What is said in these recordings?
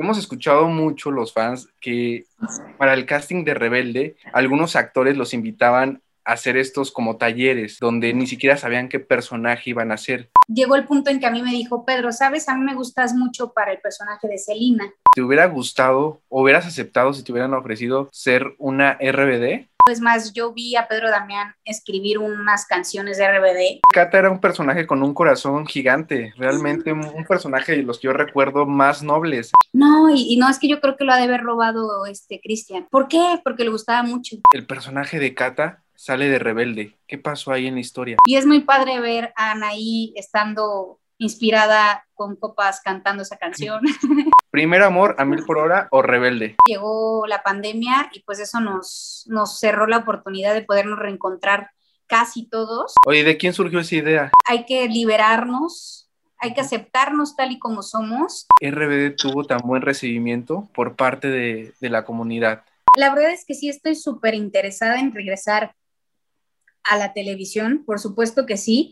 Hemos escuchado mucho los fans que para el casting de Rebelde, algunos actores los invitaban a hacer estos como talleres donde ni siquiera sabían qué personaje iban a hacer. Llegó el punto en que a mí me dijo, Pedro, sabes, a mí me gustas mucho para el personaje de Selina. ¿Te hubiera gustado o hubieras aceptado si te hubieran ofrecido ser una RBD? Es más, yo vi a Pedro Damián escribir unas canciones de RBD. Cata era un personaje con un corazón gigante, realmente un personaje de los que yo recuerdo más nobles. No, y, y no, es que yo creo que lo ha de haber robado este Cristian. ¿Por qué? Porque le gustaba mucho. El personaje de Cata sale de rebelde. ¿Qué pasó ahí en la historia? Y es muy padre ver a Anaí estando inspirada con copas cantando esa canción. ¿Primer amor a mil por hora o rebelde? Llegó la pandemia y pues eso nos, nos cerró la oportunidad de podernos reencontrar casi todos. Oye, ¿de quién surgió esa idea? Hay que liberarnos, hay que aceptarnos tal y como somos. RBD tuvo tan buen recibimiento por parte de, de la comunidad. La verdad es que sí estoy súper interesada en regresar a la televisión, por supuesto que sí.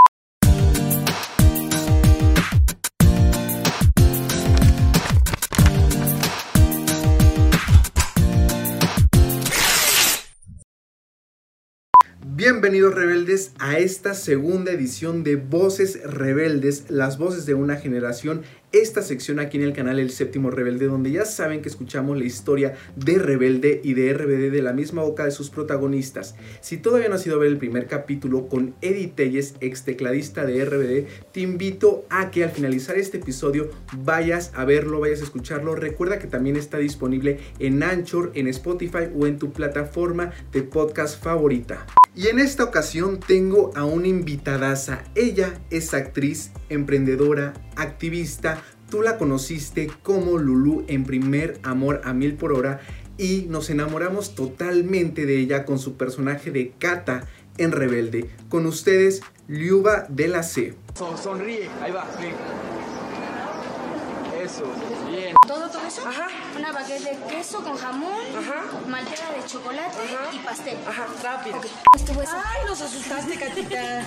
Bienvenidos rebeldes a esta segunda edición de Voces Rebeldes, las voces de una generación. Esta sección aquí en el canal El Séptimo Rebelde, donde ya saben que escuchamos la historia de Rebelde y de RBD de la misma boca de sus protagonistas. Si todavía no has ido a ver el primer capítulo con Eddie Telles, ex tecladista de RBD, te invito a que al finalizar este episodio vayas a verlo, vayas a escucharlo. Recuerda que también está disponible en Anchor, en Spotify o en tu plataforma de podcast favorita. Y en esta ocasión tengo a una invitadaza. Ella es actriz, emprendedora, activista. Tú la conociste como Lulu en Primer Amor a Mil por Hora y nos enamoramos totalmente de ella con su personaje de Kata en Rebelde. Con ustedes, Liuba de la C. Sonríe, ahí va, sí. Eso, bien. ¿Todo, todo eso? Ajá. Una baguette de queso con jamón, Ajá. de chocolate Ajá. y pastel. Ajá, rápido. Ok, estuvo eso. Ay, nos asustaste, Catita.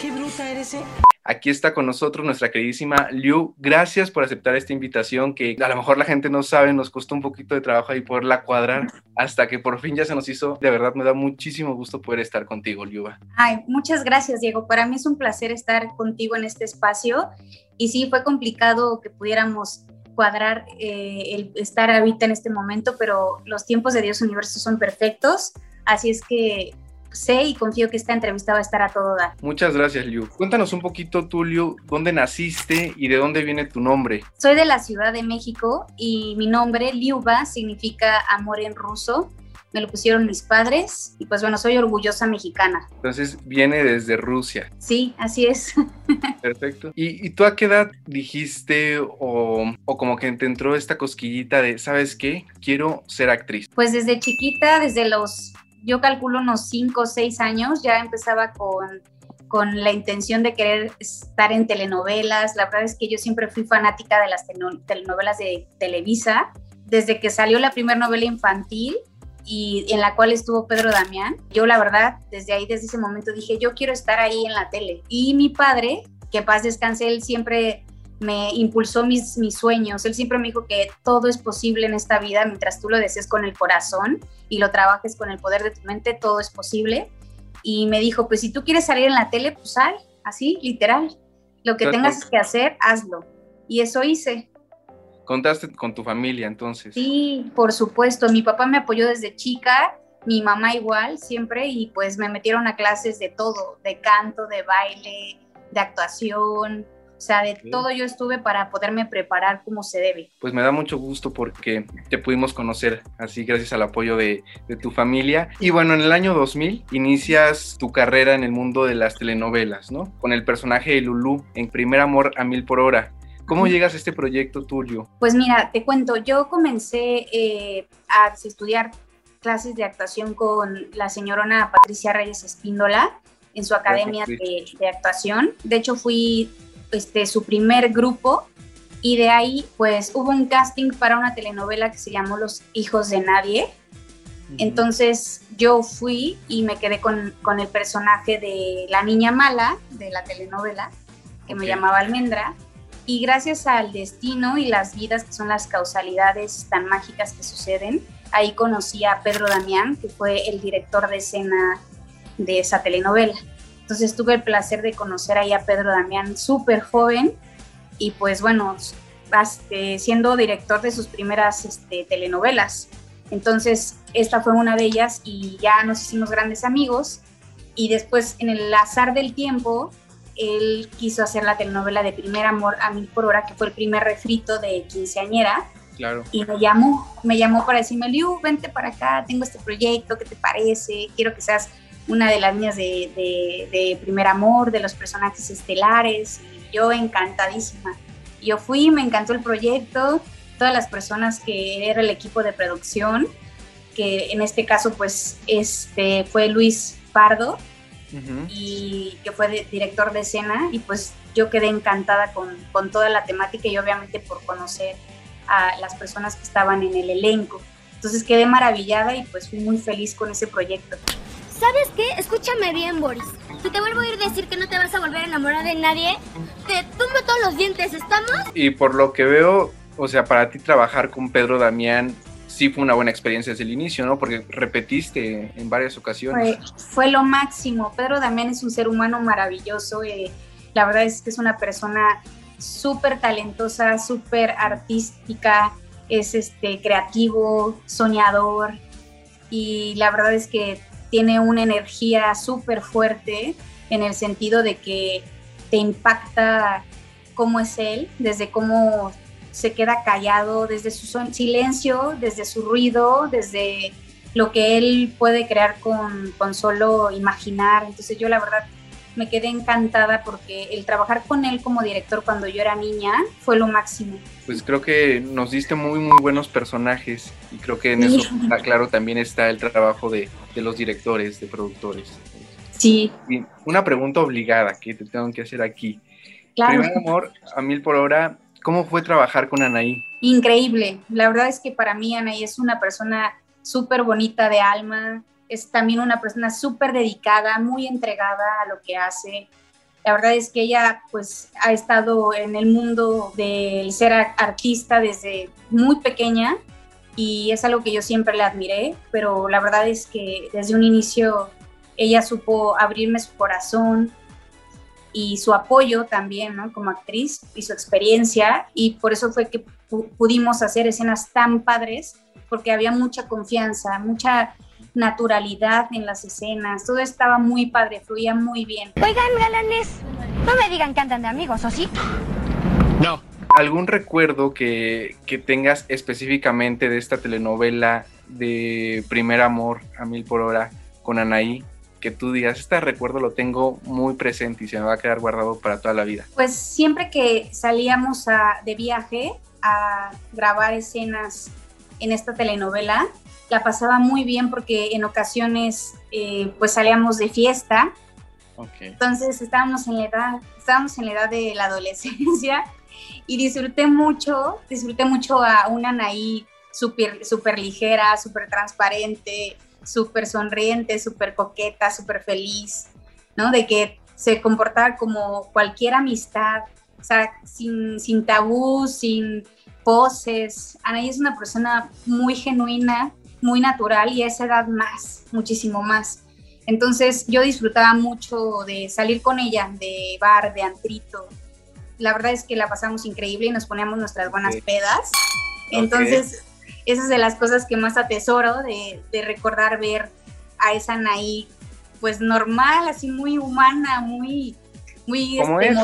Qué bruta eres, ¿eh? Aquí está con nosotros nuestra queridísima Liu. Gracias por aceptar esta invitación que a lo mejor la gente no sabe, nos costó un poquito de trabajo ahí poderla cuadrar hasta que por fin ya se nos hizo. De verdad me da muchísimo gusto poder estar contigo, Liuba. Ay, muchas gracias, Diego. Para mí es un placer estar contigo en este espacio. Y sí, fue complicado que pudiéramos cuadrar eh, el estar ahorita en este momento, pero los tiempos de Dios Universo son perfectos. Así es que sé y confío que esta entrevista va a estar a todo dar. Muchas gracias, Liu. Cuéntanos un poquito tú, Liu, dónde naciste y de dónde viene tu nombre. Soy de la Ciudad de México y mi nombre, Liuba, significa amor en ruso. Me lo pusieron mis padres y pues bueno, soy orgullosa mexicana. Entonces viene desde Rusia. Sí, así es. Perfecto. ¿Y, y tú a qué edad dijiste o, o como que te entró esta cosquillita de, ¿sabes qué? Quiero ser actriz. Pues desde chiquita, desde los, yo calculo unos 5 o 6 años, ya empezaba con, con la intención de querer estar en telenovelas. La verdad es que yo siempre fui fanática de las telenovelas de Televisa. Desde que salió la primera novela infantil y en la cual estuvo Pedro Damián, yo la verdad, desde ahí, desde ese momento dije, yo quiero estar ahí en la tele. Y mi padre, que paz descanse, él siempre me impulsó mis, mis sueños. Él siempre me dijo que todo es posible en esta vida mientras tú lo desees con el corazón y lo trabajes con el poder de tu mente, todo es posible. Y me dijo, pues si tú quieres salir en la tele, pues sal, así, literal. Lo que Perfecto. tengas que hacer, hazlo. Y eso hice. Contaste con tu familia entonces. Sí, por supuesto. Mi papá me apoyó desde chica, mi mamá igual, siempre, y pues me metieron a clases de todo, de canto, de baile, de actuación. O sea, de todo yo estuve para poderme preparar como se debe. Pues me da mucho gusto porque te pudimos conocer así gracias al apoyo de, de tu familia. Y bueno, en el año 2000 inicias tu carrera en el mundo de las telenovelas, ¿no? Con el personaje de Lulú en Primer Amor a Mil por Hora. ¿Cómo llegas a este proyecto tuyo? Pues mira, te cuento, yo comencé eh, a estudiar clases de actuación con la señorona Patricia Reyes Espíndola en su academia de, de actuación. De hecho, fui este, su primer grupo y de ahí pues hubo un casting para una telenovela que se llamó Los Hijos de Nadie. Entonces yo fui y me quedé con, con el personaje de la niña mala de la telenovela, que me llamaba Almendra. Y gracias al destino y las vidas, que son las causalidades tan mágicas que suceden, ahí conocí a Pedro Damián, que fue el director de escena de esa telenovela. Entonces tuve el placer de conocer ahí a Pedro Damián súper joven y pues bueno, este, siendo director de sus primeras este, telenovelas. Entonces esta fue una de ellas y ya nos hicimos grandes amigos y después en el azar del tiempo él quiso hacer la telenovela de Primer Amor a Mil por Hora, que fue el primer refrito de Quinceañera. Claro. Y me llamó, me llamó para decirme, Liu, vente para acá, tengo este proyecto, ¿qué te parece? Quiero que seas una de las niñas de, de, Primer Amor, de los personajes estelares, y yo encantadísima. Yo fui, me encantó el proyecto, todas las personas que era el equipo de producción, que en este caso pues este fue Luis Pardo, y que fue director de escena y pues yo quedé encantada con, con, toda la temática y obviamente por conocer a las personas que estaban en el elenco. Entonces quedé maravillada y pues fui muy feliz con ese proyecto. ¿Sabes qué? Escúchame bien, Boris. Si te vuelvo a ir decir que no te vas a volver a enamorar de nadie, te tumbo todos los dientes, ¿estamos? Y por lo que veo, o sea, para ti trabajar con Pedro Damián sí fue una buena experiencia desde el inicio, ¿no? Porque repetiste en varias ocasiones. Fue, lo máximo. Pedro Damián es un ser humano maravilloso. Eh, la verdad es que es una persona súper talentosa, súper artística, es este, creativo, soñador y la verdad es que tiene una energía súper fuerte en el sentido de que te impacta cómo es él, desde cómo se queda callado desde su silencio, desde su ruido, desde lo que él puede crear con, con, solo imaginar. Entonces yo la verdad me quedé encantada porque el trabajar con él como director cuando yo era niña fue lo máximo. Pues creo que nos diste muy muy buenos personajes y creo que en eso está claro también está el trabajo de, de los directores, de productores. Sí. Y una pregunta obligada que te tengo que hacer aquí. Claro. Primer amor, a mil por hora, ¿Cómo fue trabajar con Anaí? Increíble. La verdad es que para mí Anaí es una persona súper bonita de alma, es también una persona súper dedicada, muy entregada a lo que hace. La verdad es que ella pues ha estado en el mundo del ser artista desde muy pequeña y es algo que yo siempre le admiré, pero la verdad es que desde un inicio ella supo abrirme su corazón, y su apoyo también, ¿no? Como actriz y su experiencia y por eso fue que pudimos hacer escenas tan padres porque había mucha confianza, mucha naturalidad en las escenas, todo estaba muy padre, fluía muy bien. Oigan, galanes, no me digan que andan de amigos, ¿o sí? No. ¿Algún recuerdo que, que tengas específicamente de esta telenovela de Primer Amor a Mil por Hora con Anaí? Que tú digas, este recuerdo lo tengo muy presente y se me va a quedar guardado para toda la vida? Pues siempre que salíamos de viaje a grabar escenas en esta telenovela, la pasaba muy bien porque en ocasiones eh, pues salíamos de fiesta. Entonces estábamos en la edad, estábamos en la edad de la adolescencia y disfruté mucho, disfruté mucho a una Anaí súper super ligera, súper transparente, súper sonriente, súper coqueta, súper feliz, ¿no? De que se comportaba como cualquier amistad, o sea, sin, sin tabú, sin poses. Anaí es una persona muy genuina, muy natural y a esa edad más, muchísimo más. Entonces yo disfrutaba mucho de salir con ella, de bar, de antrito. La verdad es que la pasamos increíble y nos poníamos nuestras buenas pedas. Entonces esa es de las cosas que más atesoro, de, recordar ver a esa Anaí, pues normal, así muy humana, muy... Muy como, este,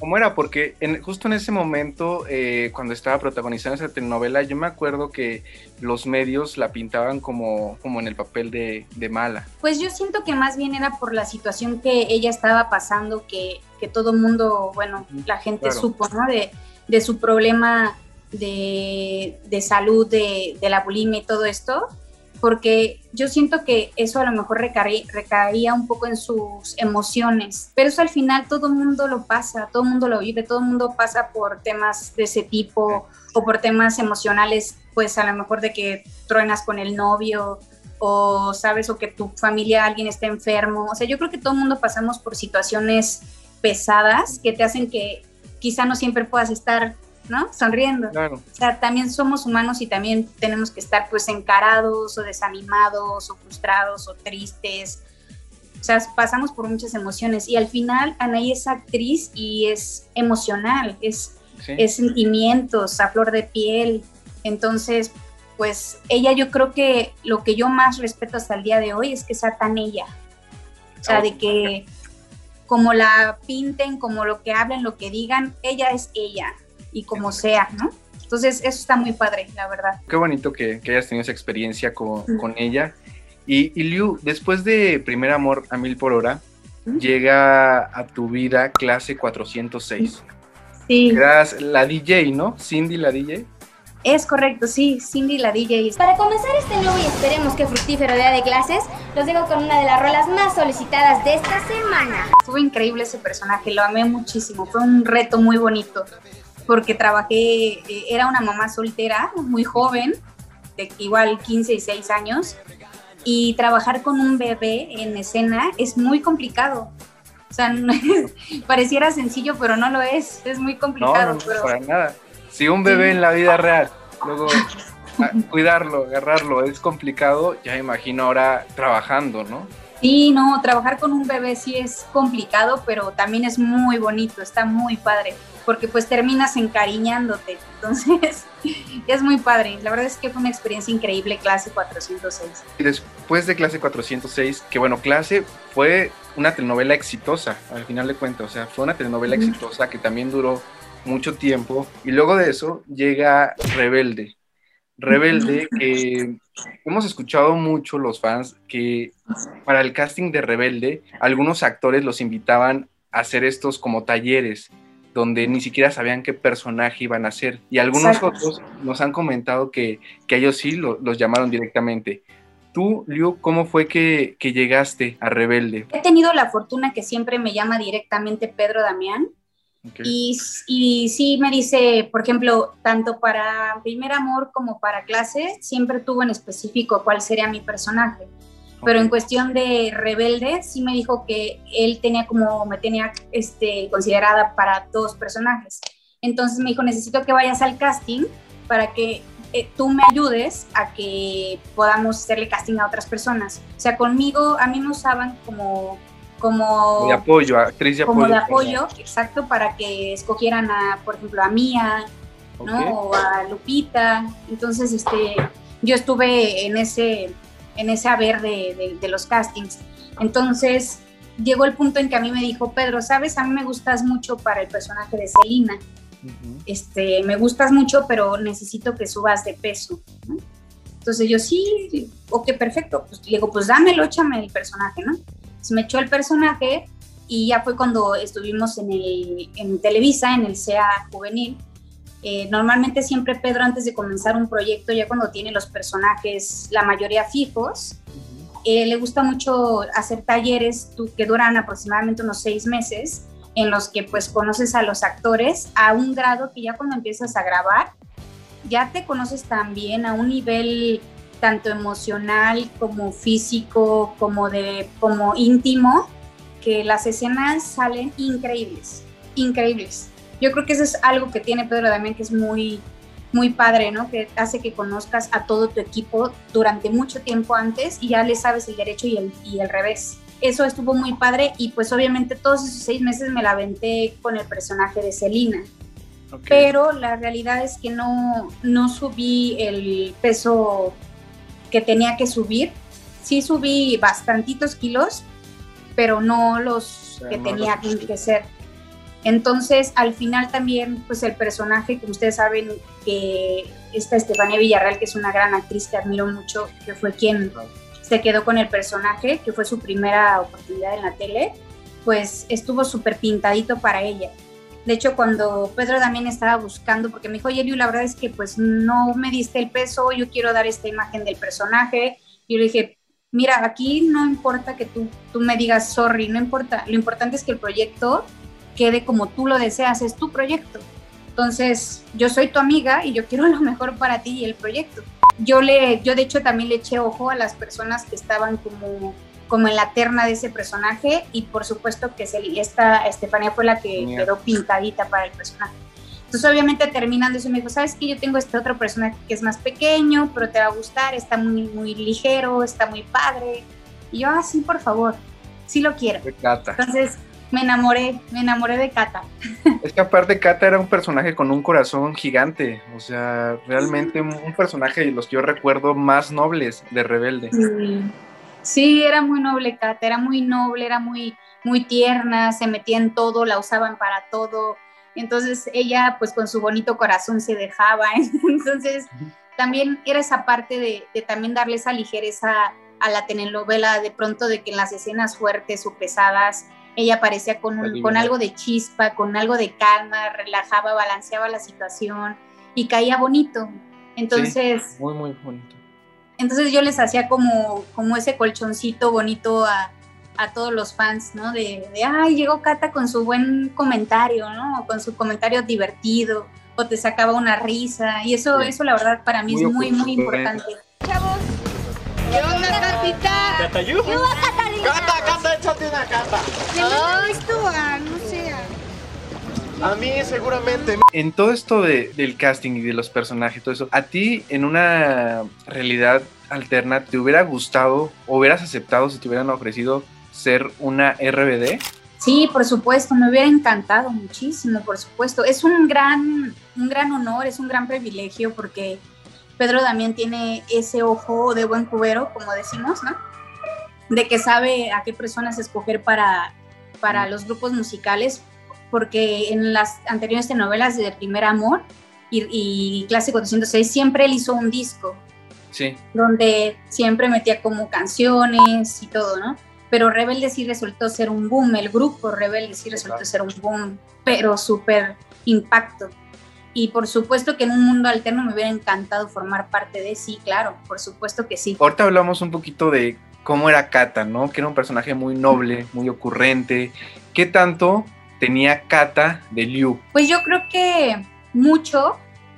como, era, porque justo en ese momento, eh, cuando estaba protagonizando esa telenovela, yo me acuerdo que los medios la pintaban como, como en el papel de, mala. Pues yo siento que más bien era por la situación que ella estaba pasando, que, que todo mundo, bueno, la gente supo, ¿no? De, de su problema de, salud, de, la bulimia y todo esto, porque yo siento que eso a lo mejor recaía, un poco en sus emociones, pero eso al final todo mundo lo pasa, todo el mundo lo vive, todo mundo pasa por temas de ese tipo o por temas emocionales, pues a lo mejor de que truenas con el novio o sabes o que tu familia alguien está enfermo, o sea, yo creo que todo el mundo pasamos por situaciones pesadas que te hacen que quizá no siempre puedas estar, ¿no? Sonriendo. Claro. O sea, también somos humanos y también tenemos que estar pues encarados o desanimados o frustrados o tristes. O sea, pasamos por muchas emociones y al final Anaí es actriz y es emocional, es, Sí. es sentimientos a flor de piel. Entonces, pues ella yo creo que lo que yo más respeto hasta el día de hoy es que sea tan ella. O sea, Oh. de que como la pinten, como lo que hablen, lo que digan, ella es ella y como sea, ¿no? Entonces, eso está muy padre, la verdad. Qué bonito que, que hayas tenido esa experiencia con, con ella. Y, y Liu, después de Primer Amor a Mil por Hora, llega a tu vida clase 406. Sí, Eras la DJ, ¿no? Cindy, la DJ. es correcto, sí, Cindy la DJ. Para comenzar este nuevo y esperemos que fructífero día de clases, los dejo con una de las rolas más solicitadas de esta semana. Estuvo increíble ese personaje, lo amé muchísimo, fue un reto muy bonito, porque trabajé, eh, era una mamá soltera, muy joven, de igual 15 y 6 años, y trabajar con un bebé en escena es muy complicado. O sea, no es- pareciera sencillo, pero no lo es, es muy complicado. no, no, pero- para nada. Si un bebé en la vida real, luego cuidarlo, agarrarlo es complicado, ya imagino ahora trabajando, ¿no? Sí, no, trabajar con un bebé sí es complicado, pero también es muy bonito, está muy padre, porque pues terminas encariñándote, entonces es muy padre. La verdad es que fue una experiencia increíble, clase 406. Y después de clase 406, que bueno, clase fue una telenovela exitosa, al final de cuentas, o sea, fue una telenovela exitosa que también duró mucho tiempo, y luego de eso llega Rebelde. Rebelde, que hemos escuchado mucho los fans que para el casting de Rebelde, algunos actores los invitaban a hacer estos como talleres, donde ni siquiera sabían qué personaje iban a hacer. Y algunos Exacto. otros nos han comentado que, que ellos sí lo- los llamaron directamente. Tú, Liu, ¿cómo fue que, que llegaste a Rebelde? He tenido la fortuna que siempre me llama directamente Pedro Damián Y, y sí me dice, por ejemplo, tanto para Primer Amor como para clase, siempre tuvo en específico cuál sería mi personaje. pero en cuestión de rebelde sí me dijo que él tenía como me tenía este considerada para dos personajes. Entonces me dijo necesito que vayas al casting para que eh, tú me ayudes a que podamos hacerle casting a otras personas o sea conmigo a mí me usaban como como de apoyo, actriz de como apoyo. de apoyo exacto para que escogieran a por ejemplo a Mía ¿no? Ok. O a Lupita. Entonces, este, yo estuve en ese, en ese haber de, de- de los castings. Entonces, llegó el punto en que a mí me dijo, Pedro, ¿sabes? A mí me gustas mucho para el personaje de Selina. Ujú. Este, me gustas mucho, pero necesito que subas de peso. ¿no? Entonces yo, sí, ok, perfecto. Pues le digo, pues dámelo, échame el personaje, ¿no? Entonces me echó el personaje y ya fue cuando estuvimos en, el, en Televisa, en el CEA juvenil. Eh, normalmente siempre Pedro antes de comenzar un proyecto, ya cuando tiene los personajes, la mayoría fijos, eh, le gusta mucho hacer talleres que duran aproximadamente unos seis meses, en los que pues conoces a los actores a un grado que ya cuando empiezas a grabar, ya te conoces también a un nivel tanto emocional como físico, como de como íntimo, que las escenas salen increíbles, increíbles. Yo creo que eso es algo que tiene Pedro Damián que es muy muy padre, ¿no? Que hace que conozcas a todo tu equipo durante mucho tiempo antes y ya le sabes el derecho y el, y el revés. Eso estuvo muy padre y pues obviamente todos esos seis meses me la aventé con el personaje de Celina Ok. pero la realidad es que no, no subí el peso que tenía que subir. Sí subí bastantitos kilos, pero no los que no tenía los que ser. Entonces, al final también, pues el personaje, como ustedes saben, que esta Estefanía Villarreal, que es una gran actriz que admiro mucho, que fue quien se quedó con el personaje, que fue su primera oportunidad en la tele, pues estuvo súper pintadito para ella. De hecho, cuando Pedro también estaba buscando, porque me dijo, oye, Liu, la verdad es que pues no me diste el peso, yo quiero dar esta imagen del personaje. Y yo le dije, mira, aquí no importa que tú, tú me digas sorry, no importa, lo importante es que el proyecto quede como tú lo deseas, es tu proyecto. Entonces, yo soy tu amiga y yo quiero lo mejor para ti y el proyecto. Yo le, yo de hecho también le eché ojo a las personas que estaban como como en la terna de ese personaje y por supuesto que se, esta Estefanía fue la que quedó pintadita para el personaje. Entonces obviamente terminando eso me dijo, sabes que yo tengo este otro personaje que es más pequeño, pero te va a gustar, está muy, muy ligero, está muy padre. Y yo, ah, sí, por favor, sí lo quiero. Entonces me enamoré, me enamoré de Kata. Es que aparte Kata era un personaje con un corazón gigante, o sea, realmente un personaje de los que yo recuerdo más nobles de Rebelde. Sí. Sí, era muy noble Kata, era muy noble, era muy, muy tierna, se metía en todo, la usaban para todo. Entonces ella, pues con su bonito corazón se dejaba. Entonces también era esa parte de, también darle esa ligereza a la telenovela, de pronto de que en las escenas fuertes o pesadas ella aparecía con, con algo de chispa, con algo de calma, relajaba, balanceaba la situación y caía bonito. Entonces... muy, muy bonito. Entonces yo les hacía como, como ese colchoncito bonito a, todos los fans, ¿no? De, de, ay, llegó Cata con su buen comentario, ¿no? con su comentario divertido, o te sacaba una risa, y eso, eso la verdad para mí es muy, muy importante. Chavos, ¿qué onda, Catita? ¿Cata, ¿Qué onda, Cata, Cata, échate una Cata. Ay, tú, no sé. A mí seguramente. En todo esto de, del casting y de los personajes, todo eso, ¿a ti en una realidad alterna te hubiera gustado o hubieras aceptado si te hubieran ofrecido ser una RBD? Sí, por supuesto, me hubiera encantado muchísimo, por supuesto. Es un gran, un gran honor, es un gran privilegio porque Pedro Damián tiene ese ojo de buen cubero, como decimos, ¿no? De que sabe a qué personas escoger para, para los grupos musicales, porque en las anteriores telenovelas de Primer Amor y, y Clase 406 siempre él hizo un disco. Sí. Donde siempre metía como canciones y todo, ¿no? Pero Rebelde sí resultó ser un boom, el grupo Rebelde sí resultó ser un boom, pero súper impacto. Y por supuesto que en un mundo alterno me hubiera encantado formar parte de sí, claro, por supuesto que sí. Ahorita hablamos un poquito de cómo era Kata, ¿no? Que era un personaje muy noble, muy ocurrente. ¿Qué tanto tenía Kata de Liu? Pues yo creo que mucho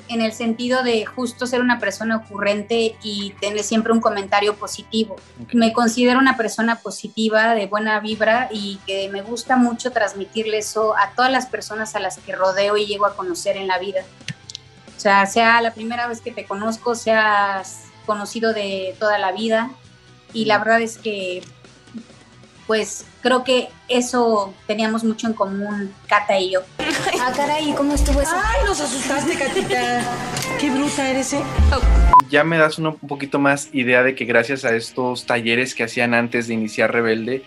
en el sentido de justo ser una persona ocurrente y tener siempre un comentario positivo. Me considero una persona positiva, de buena vibra y que me gusta mucho transmitirle eso a todas las personas a las que rodeo y llego a conocer en la vida. O sea, sea la primera vez que te conozco, seas conocido de toda la vida y la verdad es que pues creo que eso teníamos mucho en común, Cata y yo. Ah, caray, ¿cómo estuvo eso? Ay, nos asustaste, Catita. Qué bruta eres, ¿eh? Ya me das un poquito más idea de que gracias a estos talleres que hacían antes de iniciar Rebelde,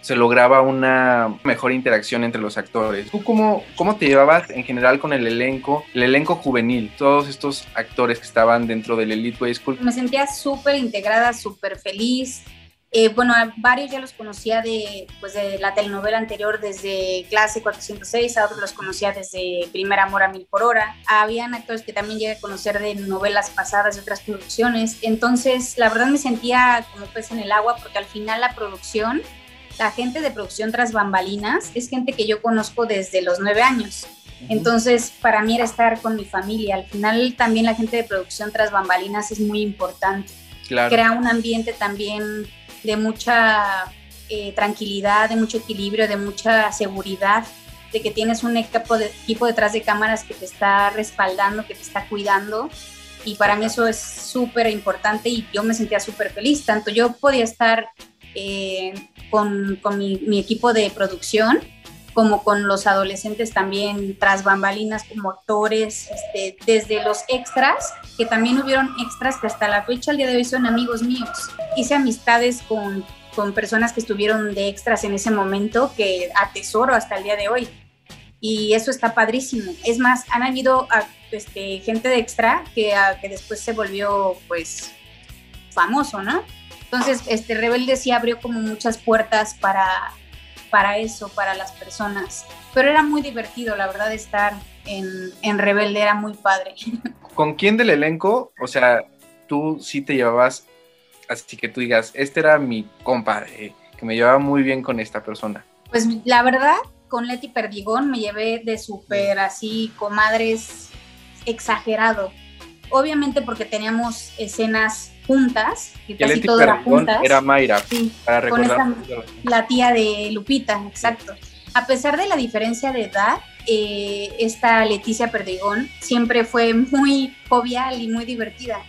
se lograba una mejor interacción entre los actores. ¿Tú cómo, cómo te llevabas en general con el elenco, el elenco juvenil, todos estos actores que estaban dentro del Elite Way School? Me sentía súper integrada, súper feliz eh, bueno, a varios ya los conocía de, pues de la telenovela anterior desde Clase 406, a otros los conocía desde Primer Amor a Mil por Hora. Habían actores que también llegué a conocer de novelas pasadas de otras producciones. Entonces, la verdad me sentía como pez en el agua porque al final la producción, la gente de producción tras bambalinas, es gente que yo conozco desde los nueve años. Entonces, para mí era estar con mi familia. Al final también la gente de producción tras bambalinas es muy importante. Claro. Crea un ambiente también de mucha eh, tranquilidad, de mucho equilibrio, de mucha seguridad, de que tienes un equipo, de, equipo detrás de cámaras que te está respaldando, que te está cuidando. Y para mí eso es súper importante y yo me sentía súper feliz. Tanto yo podía estar eh, con, con mi, mi, equipo de producción como con los adolescentes también tras bambalinas como actores, este, desde los extras, que también hubieron extras que hasta la fecha, al día de hoy, son amigos míos. Hice amistades con, con personas que estuvieron de extras en ese momento que atesoro hasta el día de hoy. Y eso está padrísimo. Es más, han habido ah, este, gente de extra que, ah, que después se volvió pues famoso, ¿no? Entonces, este Rebelde sí abrió como muchas puertas para para eso, para las personas. Pero era muy divertido, la verdad, estar en, en Rebelde, era muy padre. ¿Con quién del elenco? O sea, tú sí te llevabas, así que tú digas, este era mi compadre, que me llevaba muy bien con esta persona. Pues la verdad, con Leti Perdigón me llevé de súper así, comadres exagerado. obviamente porque teníamos escenas juntas, que Y casi todo era juntas. era Mayra, Sí, para con recordar. esa- la tía de Lupita, exacto. A pesar de la diferencia de edad, eh, esta Leticia Perdigón siempre fue muy jovial y muy divertida.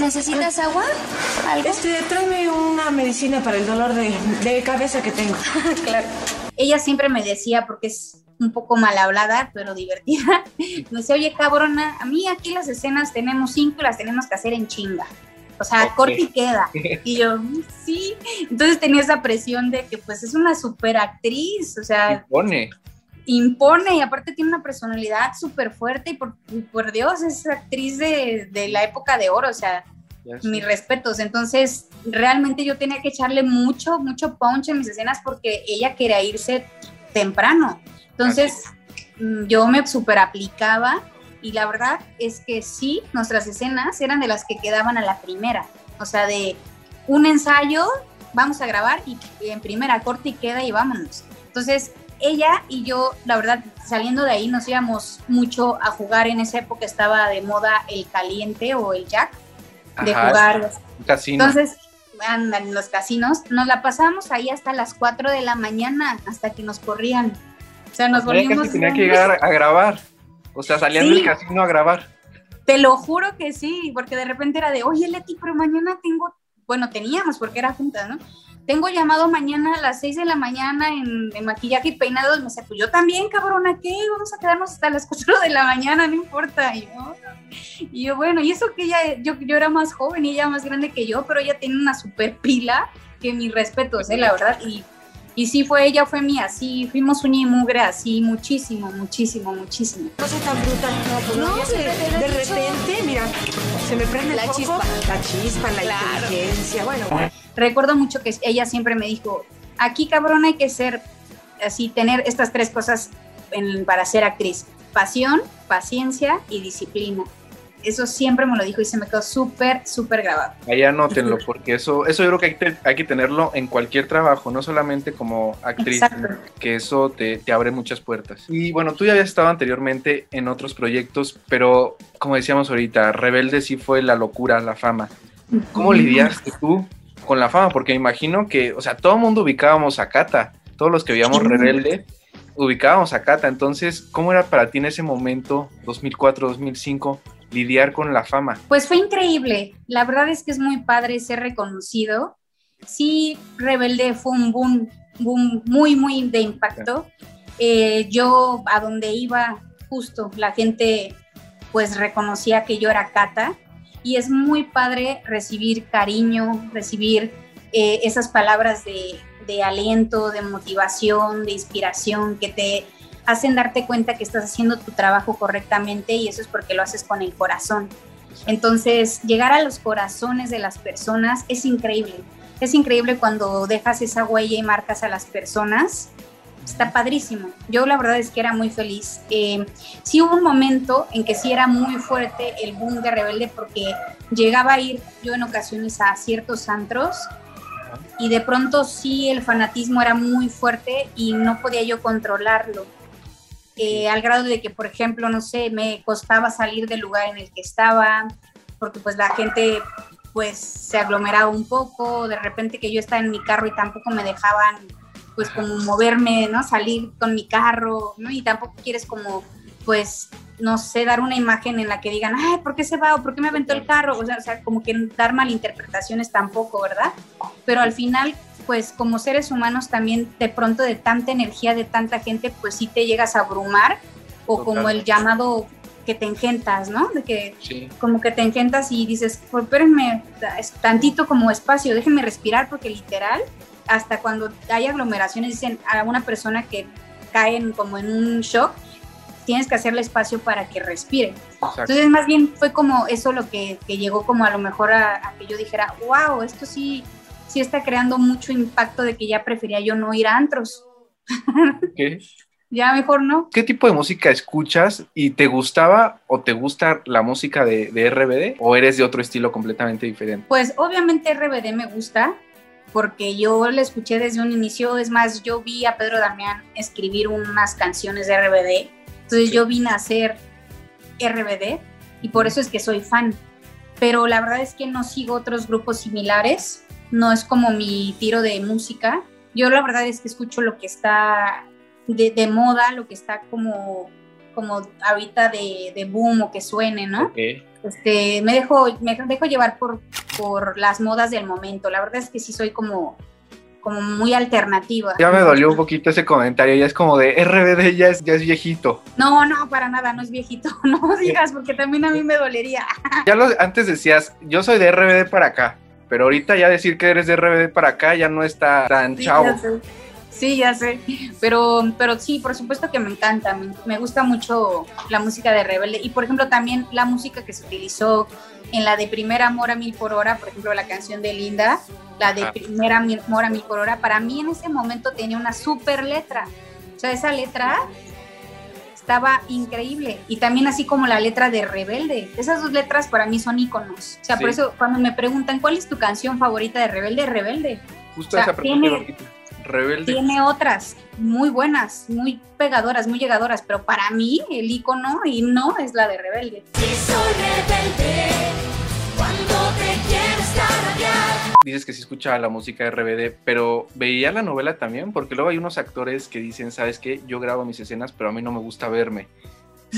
¿Necesitas agua? ¿Algo? Este, tráeme una medicina para el dolor de, de cabeza que tengo. Claro. Ella siempre me decía, porque es un poco mal hablada, pero divertida, me decía, oye cabrona, a mí aquí las escenas tenemos cinco y las tenemos que hacer en chinga. O sea, Ok. corte y queda. Y yo, "Mm, sí. Entonces tenía esa presión de que pues es una super actriz, o sea, Pone. impone y aparte tiene una personalidad súper fuerte y por, por Dios es actriz de, de la época de oro, o sea, Ya sé. mis respetos. Entonces, realmente yo tenía que echarle mucho, mucho punch en mis escenas porque ella quería irse temprano. Entonces, mm, yo me super aplicaba y la verdad es que sí, nuestras escenas eran de las que quedaban a la primera. O sea, de un ensayo, vamos a grabar y, y en primera corte y queda y vámonos. Entonces, ella y yo, la verdad, saliendo de ahí nos íbamos mucho a jugar. En esa época estaba de moda el caliente o el jack de Ajá, jugar. un casino. Entonces, andan en los casinos, nos la pasamos ahí hasta las 4 de la mañana, hasta que nos corrían. O sea, nos volvimos... casi tenía que llegar a grabar. O sea, salían Sí. del casino a grabar. Te lo juro que sí, porque de repente era de, oye Leti, pero mañana tengo, bueno, teníamos porque era juntas, ¿no? Tengo llamado mañana a las 6 de la mañana en, en maquillaje y peinados. Me decía, pues yo también, cabrona, ¿qué? Vamos a quedarnos hasta las 4 de la mañana, no importa. Y yo, y yo, bueno, y eso que ella, yo, yo era más joven y ella más grande que yo, pero ella tiene una super pila, que mis respetos, ¿eh? La verdad. Y, y sí fue ella, fue mía, sí, fuimos uña y mugre así, muchísimo, muchísimo, muchísimo. Tan bruta. No, no, de dicho. repente, mira, se me prende La el chispa. La chispa, la Claro. inteligencia. Bueno, recuerdo mucho que ella siempre me dijo, aquí cabrón hay que ser, así, tener estas tres cosas en- para ser actriz, pasión, paciencia y disciplina. Eso siempre me lo dijo y se me quedó súper, súper grabado. Ahí anótenlo, porque eso, eso yo creo que hay, que hay que tenerlo en cualquier trabajo, no solamente como actriz, Exacto. que eso te, te abre muchas puertas. Y bueno, tú ya habías estado anteriormente en otros proyectos, pero como decíamos ahorita, Rebelde sí fue la locura, la fama. ¿Cómo lidiaste tú con la fama? Porque me imagino que, o sea, todo el mundo ubicábamos a Cata, todos los que veíamos. Rebelde ubicábamos a Cata, entonces, ¿cómo era para ti en ese momento, 2004, 2005, lidiar con la fama? Pues fue increíble. La verdad es que es muy padre ser reconocido. Sí, Rebelde fue un boom, boom muy, muy de impacto. Eh, yo a donde iba, justo la gente pues reconocía que yo era Cata y es muy padre recibir cariño, recibir eh, esas palabras de, de aliento, de motivación, de inspiración que te hacen darte cuenta que estás haciendo tu trabajo correctamente y eso es porque lo haces con el corazón. Entonces, llegar a los corazones de las personas es increíble. Es increíble cuando dejas esa huella y marcas a las personas. Está padrísimo. Yo la verdad es que era muy feliz. Eh, sí hubo un momento en que sí era muy fuerte el boom de Rebelde porque llegaba a ir yo en ocasiones a ciertos antros y de pronto sí el fanatismo era muy fuerte y no podía yo controlarlo. Eh, al grado de que, por ejemplo, no sé, me costaba salir del lugar en el que estaba, porque pues la gente pues se aglomeraba un poco, de repente que yo estaba en mi carro y tampoco me dejaban pues como moverme, ¿no? Salir con mi carro, ¿no? Y tampoco quieres como pues no sé, dar una imagen en la que digan, ay, ¿por qué se va? ¿O por qué me aventó el carro? O sea, o sea, como que dar malinterpretaciones tampoco, ¿verdad? Pero al final, pues como seres humanos también de pronto de tanta energía, de tanta gente, pues sí te llegas a abrumar o como el llamado que te engentas, ¿no? De que Sí. como que te engentas y dices, "Pues, espérenme es tantito como espacio, déjenme respirar porque literal, hasta cuando hay aglomeraciones dicen a una persona que caen como en un shock, tienes que hacerle espacio para que respire. Exacto. Entonces más bien fue como eso lo que, que llegó como a lo mejor a, a que yo dijera, wow, esto sí, sí está creando mucho impacto de que ya prefería yo no ir a antros, ¿Qué? ya mejor no. ¿Qué tipo de música escuchas y te gustaba o te gusta la música de, de RBD o eres de otro estilo completamente diferente? Pues obviamente RBD me gusta porque yo la escuché desde un inicio, es más, yo vi a Pedro Damián escribir unas canciones de RBD, entonces Sí. yo vine a hacer RBD y por eso es que soy fan. Pero la verdad es que no sigo otros grupos similares, no es como mi tiro de música. Yo la verdad es que escucho lo que está de, moda, lo que está como, como ahorita de, de boom o que suene, ¿no? Este, me dejo, me dejo llevar por, por las modas del momento. La verdad es que sí soy como como muy alternativa. Ya me dolió un poquito ese comentario, ya es como de RBD ya es, ya es viejito. No, no, para nada, no es viejito, no digas, porque también a mí me dolería. Ya lo, antes decías, yo soy de RBD para acá, pero ahorita ya decir que eres de RBD para acá ya no está tan chavo. Sí, ya sé, pero, pero sí, por supuesto que me encanta, me, gusta mucho la música de Rebelde. Y por ejemplo también la música que se utilizó en la de Primer Amor a Mil por Hora, por ejemplo la canción de Linda, la de Primer Amor a Mil por Hora, para mí en ese momento tenía una super letra, o sea, esa letra estaba increíble. Y también así como la letra de Rebelde, esas dos letras para mí son iconos, o sea, por eso cuando me preguntan cuál es tu canción favorita de Rebelde, Rebelde. Justo esa pregunta Rebelde. Tiene otras muy buenas, muy pegadoras, muy llegadoras, pero para mí el icono y no es la de Rebelde. soy rebelde, cuando te Dices que sí escucha la música de RBD, pero veía la novela también, porque luego hay unos actores que dicen, ¿sabes qué? Yo grabo mis escenas, pero a mí no me gusta verme.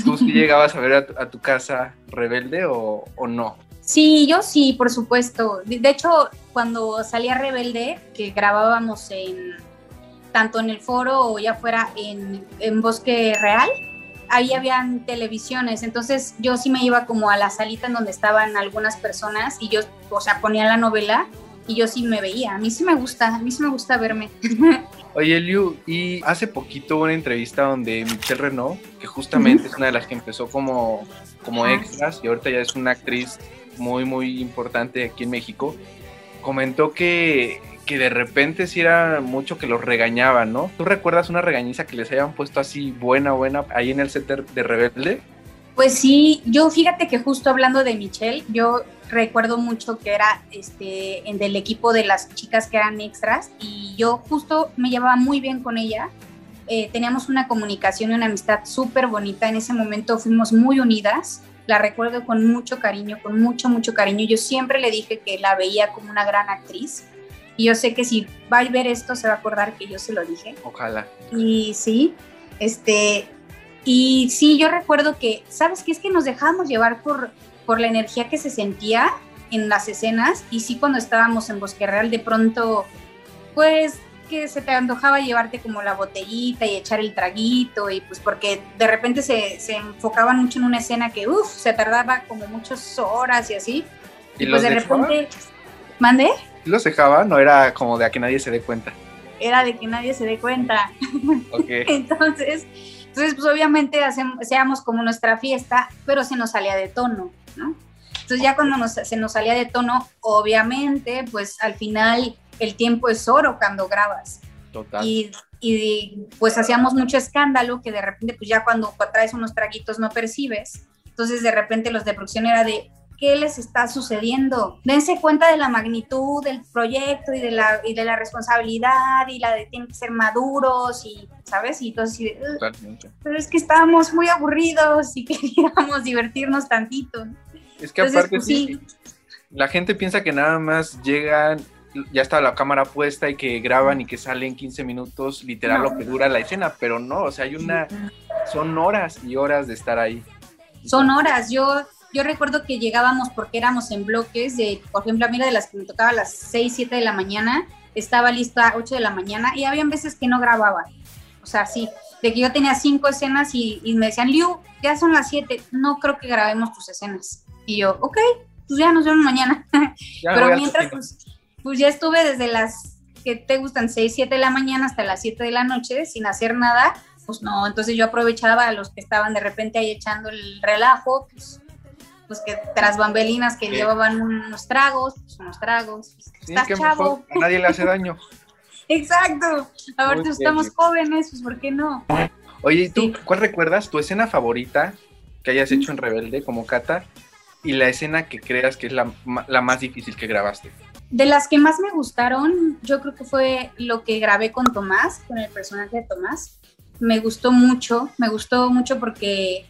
¿Tú sí llegabas a ver a tu, casa Rebelde o, o no? Sí, yo sí, por supuesto. De hecho, cuando salía Rebelde, que grabábamos en tanto en el foro o ya fuera en, en Bosque Real, ahí habían televisiones, entonces yo sí me iba como a la salita en donde estaban algunas personas y yo, o sea, ponía la novela y yo sí me veía. A mí sí me gusta, a mí sí me gusta verme. Oye, Liu, y hace poquito hubo una entrevista donde Michelle Renault, que justamente es una de las que empezó como, como ah. extras y ahorita ya es una actriz muy, muy importante aquí en México, comentó que, que de repente sí era mucho que los regañaban, ¿no? ¿Tú recuerdas una regañiza que les hayan puesto así buena, buena ahí en el set de Rebelde? Pues sí, yo fíjate que justo hablando de Michelle, yo recuerdo mucho que era este en del equipo de las chicas que eran extras y yo justo me llevaba muy bien con ella. Eh, teníamos una comunicación y una amistad súper bonita. En ese momento fuimos muy unidas la recuerdo con mucho cariño, con mucho, mucho cariño. Yo siempre le dije que la veía como una gran actriz. Y yo sé que si va a ver esto se va a acordar que yo se lo dije. Ojalá. Y sí, este, y sí, yo recuerdo que, ¿sabes qué? Es que nos dejamos llevar por, por la energía que se sentía en las escenas. Y sí, cuando estábamos en Bosque Real, de pronto, pues que se te antojaba llevarte como la botellita y echar el traguito y pues porque de repente se, se enfocaban mucho en una escena que uff, se tardaba como muchas horas y así. Y, pues de repente... ¿Mande? ¿Los dejaba? No era como de a que nadie se dé cuenta. Era de que nadie se dé cuenta. entonces, entonces, pues obviamente hacíamos como nuestra fiesta, pero se nos salía de tono, ¿no? Entonces ya cuando se nos salía de tono, obviamente, pues al final el tiempo es oro cuando grabas. Total. Y, pues hacíamos mucho escándalo que de repente pues ya cuando traes unos traguitos no percibes. Entonces de repente los de producción era de, ¿qué les está sucediendo? Dense cuenta de la magnitud del proyecto y de la, y de la responsabilidad y la de tienen que ser maduros y, ¿sabes? Y entonces, pero es que estábamos muy aburridos y queríamos divertirnos tantito. Es que aparte pues, sí, la gente piensa que nada más llegan ya está la cámara puesta y que graban y que salen 15 minutos, literal lo que dura la escena, pero no, o sea, hay una, son horas y horas de estar ahí. Son horas, yo, yo recuerdo que llegábamos porque éramos en bloques, de, por ejemplo, a mí de las que me tocaba a las 6, 7 de la mañana, estaba lista a 8 de la mañana y habían veces que no grababa, o sea, sí, de que yo tenía cinco escenas y, me decían, Liu, ya son las 7, no creo que grabemos tus escenas. Y yo, ok, pues ya nos vemos mañana. Pero mientras, pues, pues ya estuve desde las que te gustan 6, 7 de la mañana hasta las 7 de la noche sin hacer nada, pues no, entonces yo aprovechaba a los que estaban de repente ahí echando el relajo, pues, pues que tras bambelinas que llevaban unos tragos, pues unos tragos, pues, estás chavo. a nadie le hace daño. Exacto, a ver, estamos jóvenes, pues ¿por qué no? Oye, ¿tú cuál recuerdas tu escena favorita que hayas hecho en Rebelde como Cata y la escena que creas que es la, la más difícil que grabaste? De las que más me gustaron, yo creo que fue lo que grabé con Tomás, con el personaje de Tomás. Me gustó mucho, me gustó mucho porque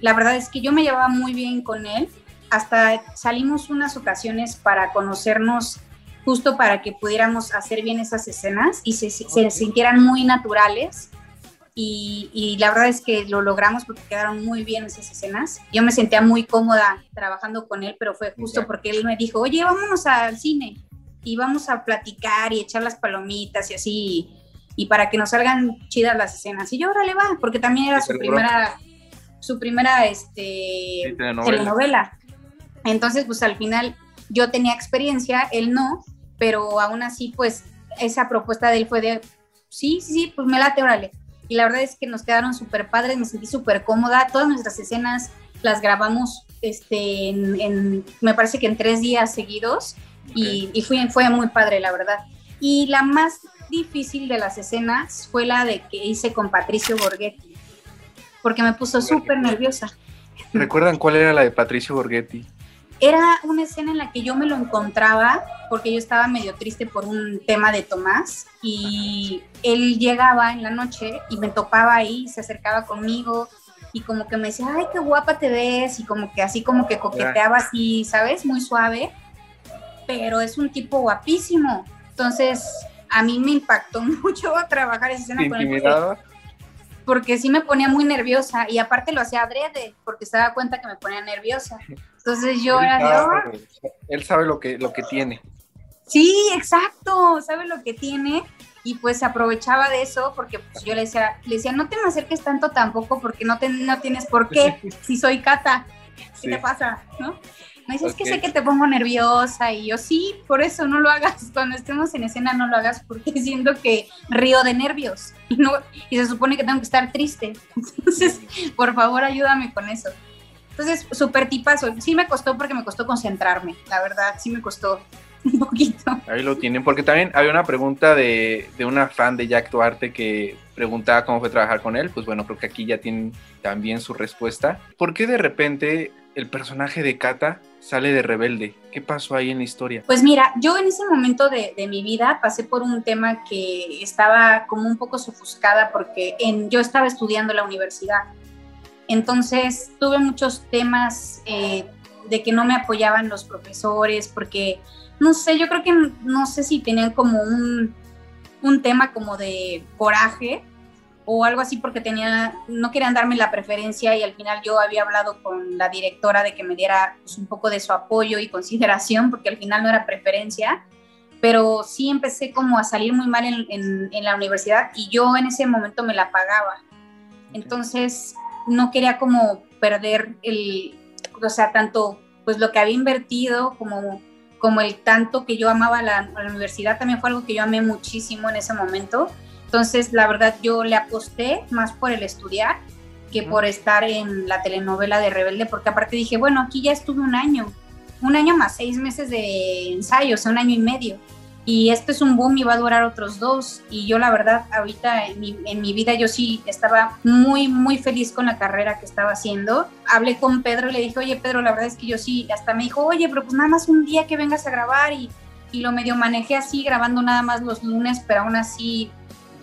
la verdad es que yo me llevaba muy bien con él. Hasta salimos unas ocasiones para conocernos justo para que pudiéramos hacer bien esas escenas y se, se sintieran muy naturales. Y, y, la verdad es que lo logramos porque quedaron muy bien esas escenas. Yo me sentía muy cómoda trabajando con él, pero fue justo porque él me dijo, oye, vámonos al cine y vamos a platicar y echar las palomitas y así, y, para que nos salgan chidas las escenas. Y yo, órale, va, porque también era su primera, su primera este, telenovela. Entonces, pues al final yo tenía experiencia, él no, pero aún así, pues esa propuesta de él fue de, sí, sí, sí, pues me late, órale. Y la verdad es que nos quedaron súper padres, me sentí súper cómoda. Todas nuestras escenas las grabamos, este, en, me parece que en tres días seguidos. Y, fue muy padre, la verdad. Y la más difícil de las escenas fue la de que hice con Patricio Borghetti, porque me puso súper nerviosa. ¿Recuerdan cuál era la de Patricio Borghetti? Era una escena en la que yo me lo encontraba porque yo estaba medio triste por un tema de Tomás y él llegaba en la noche y me topaba ahí, se acercaba conmigo y como que me decía, ay, qué guapa te ves y como que así como que coqueteaba así, ¿sabes? Muy suave, pero es un tipo guapísimo. Entonces, a mí me impactó mucho trabajar esa escena con él porque sí me ponía muy nerviosa y aparte lo hacía adrede porque se daba cuenta que me ponía nerviosa. Entonces yo era Él sabe lo que, lo que tiene. Sí, exacto, sabe lo que tiene y pues se aprovechaba de eso porque pues, yo le decía, le decía, no te me acerques tanto tampoco porque no, te, no tienes por qué si soy Cata. ¿Qué te pasa? ¿No? Me dice, es que sé que te pongo nerviosa y yo sí, por eso no lo hagas. Cuando estemos en escena no lo hagas porque siento que río de nervios y, no, y se supone que tengo que estar triste. Entonces, por favor, ayúdame con eso. Entonces, súper tipazo. Sí me costó porque me costó concentrarme, la verdad, sí me costó un poquito. Ahí lo tienen, porque también había una pregunta de, de una fan de Jack Duarte que preguntaba cómo fue trabajar con él. Pues bueno, creo que aquí ya tienen también su respuesta. ¿Por qué de repente el personaje de Kata sale de rebelde? ¿Qué pasó ahí en la historia? Pues mira, yo en ese momento de, de, mi vida pasé por un tema que estaba como un poco sofuscada porque en, yo estaba estudiando la universidad. Entonces tuve muchos temas eh, de que no me apoyaban los profesores porque, no sé, yo creo que no sé si tenían como un, un tema como de coraje o algo así porque tenía, no querían darme la preferencia y al final yo había hablado con la directora de que me diera pues, un poco de su apoyo y consideración porque al final no era preferencia, pero sí empecé como a salir muy mal en, en, en la universidad y yo en ese momento me la pagaba. Entonces no quería como perder el, o sea, tanto pues lo que había invertido como, como el tanto que yo amaba la, la universidad también fue algo que yo amé muchísimo en ese momento entonces, la verdad, yo le aposté más por el estudiar que por estar en la telenovela de Rebelde, porque aparte dije, bueno, aquí ya estuve un año, un año más seis meses de ensayo, o sea, un año y medio. Y este es un boom y va a durar otros dos. Y yo la verdad, ahorita en mi, en mi vida yo sí estaba muy, muy feliz con la carrera que estaba haciendo. Hablé con Pedro y le dije, oye Pedro, la verdad es que yo sí, hasta me dijo, oye, pero pues nada más un día que vengas a grabar y, y lo medio manejé así, grabando nada más los lunes, pero aún así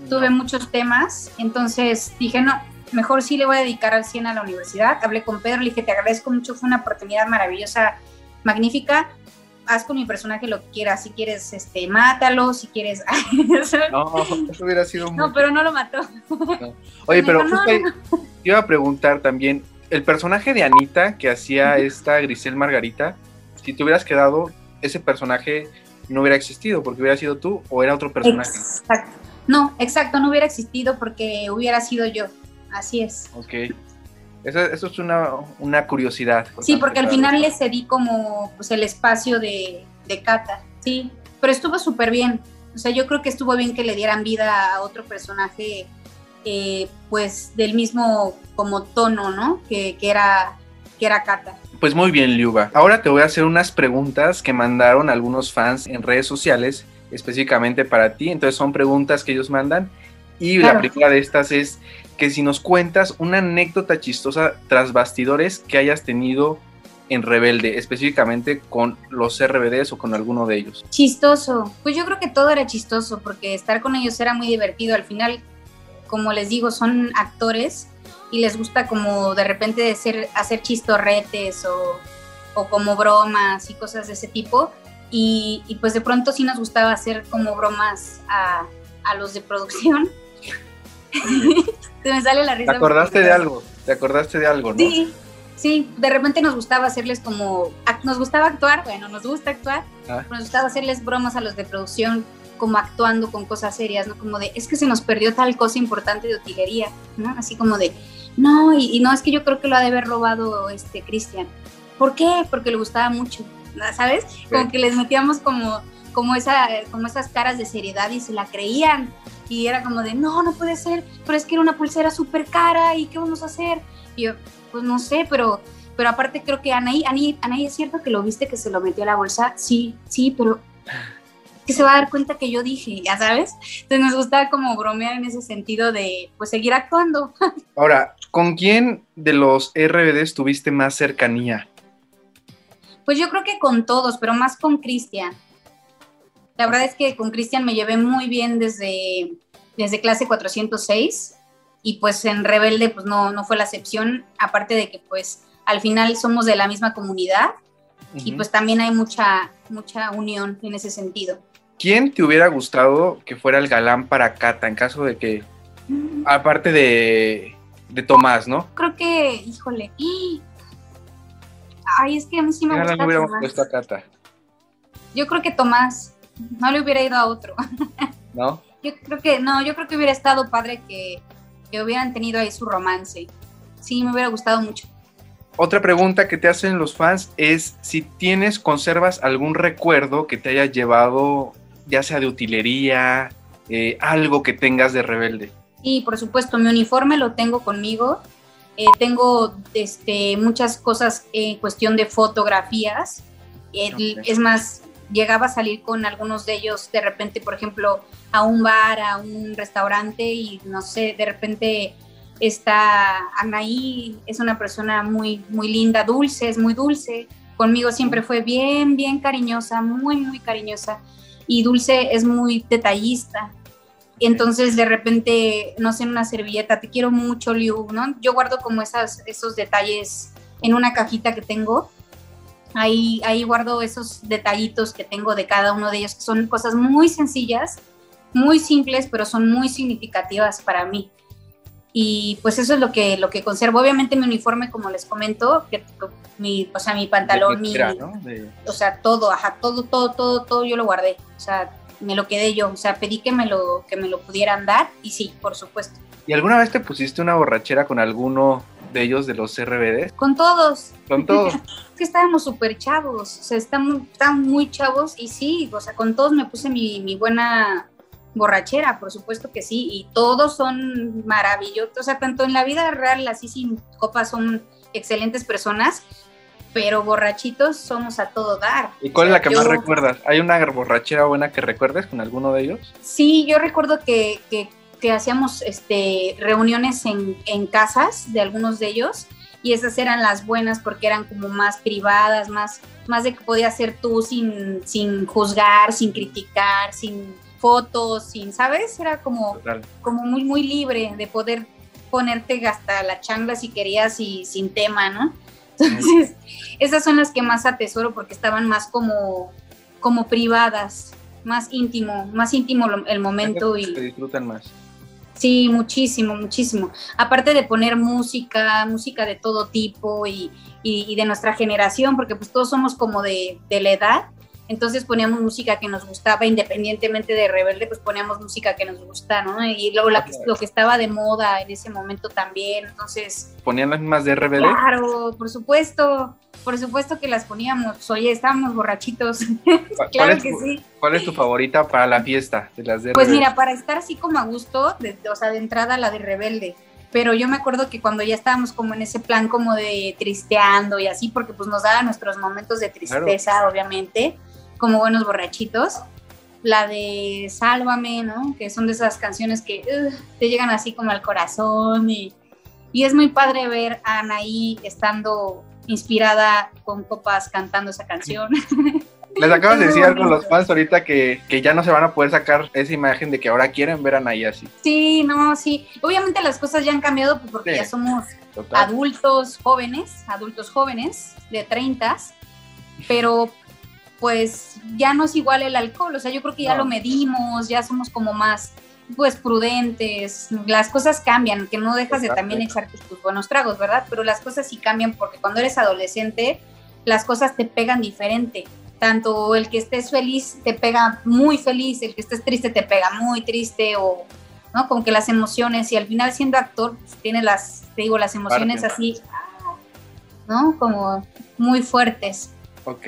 tuve muchos temas, entonces dije, no, mejor sí le voy a dedicar al 100 a la universidad. Hablé con Pedro, le dije, te agradezco mucho, fue una oportunidad maravillosa, magnífica. Haz con mi personaje lo que quieras, si quieres, este, mátalo, si quieres... no, eso hubiera sido No, pero no lo mató. Oye, pero iba a preguntar también, el personaje de Anita que hacía esta Grisel Margarita, si te hubieras quedado, ese personaje no hubiera existido porque hubiera sido tú o era otro personaje. Exacto. No, exacto, no hubiera existido porque hubiera sido yo. Así es. Ok. Eso, eso es una, una curiosidad. Sí, porque al final le cedí como pues, el espacio de, de Cata. Sí, pero estuvo súper bien. O sea, yo creo que estuvo bien que le dieran vida a otro personaje, eh, pues del mismo como tono, ¿no? Que, que era que era Cata. Pues muy bien, Liuba. Ahora te voy a hacer unas preguntas que mandaron algunos fans en redes sociales específicamente para ti. Entonces son preguntas que ellos mandan. Y la primera de estas es que si nos cuentas una anécdota chistosa tras bastidores que hayas tenido en Rebelde, específicamente con los RBDs o con alguno de ellos. Chistoso. Pues yo creo que todo era chistoso porque estar con ellos era muy divertido. Al final, como les digo, son actores y les gusta como de repente hacer, chistorretes o, o como bromas y cosas de ese tipo. Y, y, pues de pronto sí nos gustaba hacer como bromas a, a los de producción. Se me sale la risa. ¿Te acordaste de algo? ¿Te acordaste de algo, no? Sí, sí, de repente nos gustaba hacerles como, nos gustaba actuar, bueno, nos gusta actuar, ah. nos gustaba hacerles bromas a los de producción como actuando con cosas serias, ¿no? Como de, es que se nos perdió tal cosa importante de utilería, ¿no? Así como de, no, y, no, es que yo creo que lo ha de haber robado este Cristian. ¿Por qué? Porque le gustaba mucho, ¿sabes? Como que les metíamos como, como, esa, como esas caras de seriedad y se la creían. Y era como de, no, no puede ser, pero es que era una pulsera súper cara y ¿qué vamos a hacer? Y yo, pues no sé, pero, pero aparte creo que Anaí, Anaí, Anaí, ¿es cierto que lo viste que se lo metió a la bolsa? Sí, sí, pero que se va a dar cuenta que yo dije, ya sabes. Entonces nos gusta como bromear en ese sentido de pues seguir actuando. Ahora, ¿con quién de los RBDs tuviste más cercanía? Pues yo creo que con todos, pero más con Cristian. La verdad es que con Cristian me llevé muy bien desde, desde clase 406 y pues en Rebelde pues no, no fue la excepción, aparte de que pues al final somos de la misma comunidad y pues también hay mucha, mucha unión en ese sentido. ¿Quién te hubiera gustado que fuera el galán para Cata en caso de que, aparte de, de Tomás, ¿no? Creo que, híjole, ay, es que a mí sí me gusta. No hubiéramos puesto a Cata. Yo creo que Tomás, no le hubiera ido a otro. ¿No? Yo creo que, no, yo creo que hubiera estado padre que, que hubieran tenido ahí su romance. Sí, me hubiera gustado mucho. Otra pregunta que te hacen los fans es si tienes, conservas algún recuerdo que te haya llevado ya sea de utilería, eh, algo que tengas de rebelde. Sí, por supuesto, mi uniforme lo tengo conmigo. Eh, tengo este, muchas cosas en cuestión de fotografías. Es más, llegaba a salir con algunos de ellos de repente, por ejemplo, a un bar, a un restaurante y no sé, de repente está Anaí, es una persona muy, muy linda, dulce, es muy dulce. Conmigo siempre fue bien, bien cariñosa, muy, muy cariñosa y Dulce es muy detallista. Entonces de repente, no sé, en una servilleta, te quiero mucho, Liu, ¿no? Yo guardo como esas, esos detalles en una cajita que tengo. Ahí, ahí guardo esos detallitos que tengo de cada uno de ellos, que son cosas muy sencillas, muy simples, pero son muy significativas para mí y pues eso es lo que, lo que conservo. Obviamente mi uniforme, como les comento, que, mi, o sea, mi pantalón, mi, o sea, todo, ajá, todo, todo, todo, todo yo lo guardé. O sea, me lo quedé yo. O sea, pedí que me lo, que me lo pudieran dar y sí, por supuesto. ¿Y alguna vez te pusiste una borrachera con alguno de ellos de los RBD? Con todos. Con todos. es que estábamos súper chavos, o sea, están, están muy chavos y sí, o sea, con todos me puse mi, mi buena borrachera, por supuesto que sí, y todos son maravillosos, o sea, tanto en la vida real, así sin copas, son excelentes personas, pero borrachitos somos a todo dar. ¿Y cuál es la que más recuerdas? ¿Hay una borrachera buena que recuerdes con alguno de ellos? Sí, yo recuerdo que, que, hacíamos este, reuniones en, en casas de algunos de ellos y esas eran las buenas porque eran como más privadas, más, más de que podías ser tú sin, sin juzgar, sin criticar, sin fotos, sin, ¿sabes? Era como, como muy, muy libre de poder ponerte hasta la changla si querías y sin tema, ¿no? Entonces, esas son las que más atesoro porque estaban más como, como privadas, más íntimo, más íntimo el momento y... Se disfrutan más. Sí, muchísimo, muchísimo. Aparte de poner música, música de todo tipo y, y, de nuestra generación, porque pues todos somos como de, de la edad, entonces poníamos música que nos gustaba, independientemente de Rebelde, pues poníamos música que nos gusta, ¿no? Y luego lo que estaba de moda en ese momento también, entonces... ¿Ponían las mismas de Rebelde? Claro, por supuesto, por supuesto que las poníamos, oye, estábamos borrachitos, claro que sí. ¿Cuál es tu favorita para la fiesta de las de Pues mira, para estar así como a gusto, o sea, de entrada la de Rebelde, pero yo me acuerdo que cuando ya estábamos como en ese plan como de tristeando y así, porque pues nos daba nuestros momentos de tristeza, obviamente, como buenos borrachitos. La de Sálvame, ¿no? Que son de esas canciones que te llegan así como al corazón y, y, es muy padre ver a Anaí estando inspirada con copas cantando esa canción. Les acabas de decir algo a los fans ahorita que, que, ya no se van a poder sacar esa imagen de que ahora quieren ver a Anaí así. Sí, no, sí. Obviamente las cosas ya han cambiado porque ya somos adultos jóvenes, adultos jóvenes de 30, pero pues ya no es igual el alcohol, o sea, yo creo que ya lo medimos, ya somos como más pues prudentes, las cosas cambian, que no dejas de también echarte tus buenos tragos, ¿verdad? Pero las cosas sí cambian porque cuando eres adolescente las cosas te pegan diferente. Tanto el que estés feliz te pega muy feliz, el que estés triste te pega muy triste o no como que las emociones y al final siendo actor pues, tiene las te digo las emociones así no como muy fuertes. Ok,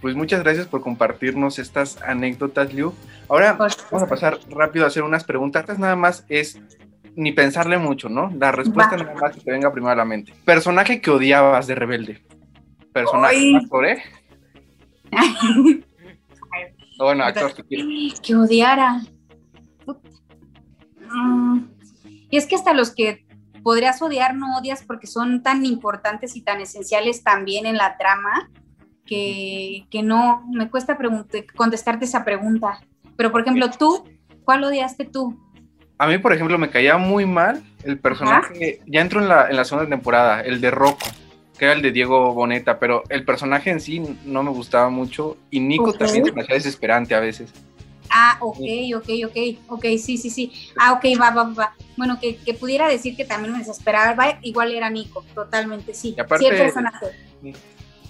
pues muchas gracias por compartirnos estas anécdotas Liu. Ahora vamos a pasar rápido a hacer unas preguntas. Nada más es ni pensarle mucho no la respuesta nada más que te venga primero a la mente. Personaje que odiabas de rebelde. Personaje más ¿eh? bueno, actor que, que odiara. Mm, y es que hasta los que podrías odiar no odias porque son tan importantes y tan esenciales también en la trama que, que no, me cuesta contestarte esa pregunta. Pero por ejemplo, tú, ¿cuál odiaste tú? A mí, por ejemplo, me caía muy mal el personaje, ya entro en la, en la segunda temporada, el de Rocco que era el de Diego Boneta, pero el personaje en sí no me gustaba mucho y Nico también se me hacía desesperante a veces. Ah, ok, ok, ok, ok, sí, sí, sí. Ah, ok, va, va, va. Bueno, que, que pudiera decir que también me desesperaba, igual era Nico, totalmente, sí. Y aparte, sí, el personaje.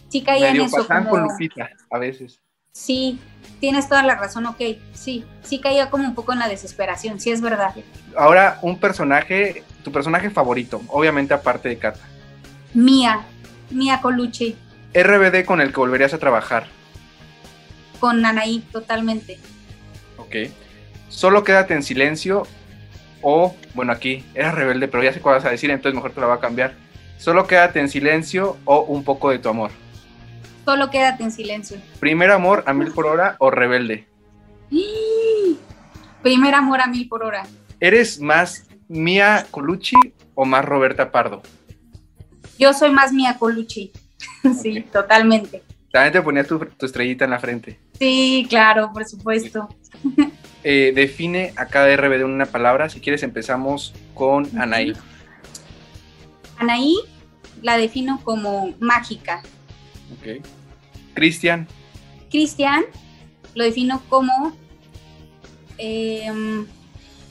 Sí caía en eso. Como... con Lupita, a veces. Sí, tienes toda la razón, ok, sí, sí caía como un poco en la desesperación, sí es verdad. Ahora, un personaje, tu personaje favorito, obviamente aparte de Kata. Mía, Mia Colucci. RBD con el que volverías a trabajar. Con Anaí, totalmente. Ok. Solo quédate en silencio o, bueno, aquí era rebelde, pero ya sé cuál vas a decir, entonces mejor te la va a cambiar. Solo quédate en silencio o un poco de tu amor. Solo quédate en silencio. ¿Primer amor a mil por hora o rebelde? Primer amor a mil por hora. ¿Eres más Mia Colucci o más Roberta Pardo? Yo soy más Mia Colucci. sí, totalmente. También te ponías tu, estrellita en la frente. Sí, claro, por supuesto. Eh, define a cada RBD una palabra. Si quieres, empezamos con Anaí. Anaí la defino como mágica. Ok. Cristian. Cristian lo defino como. Em,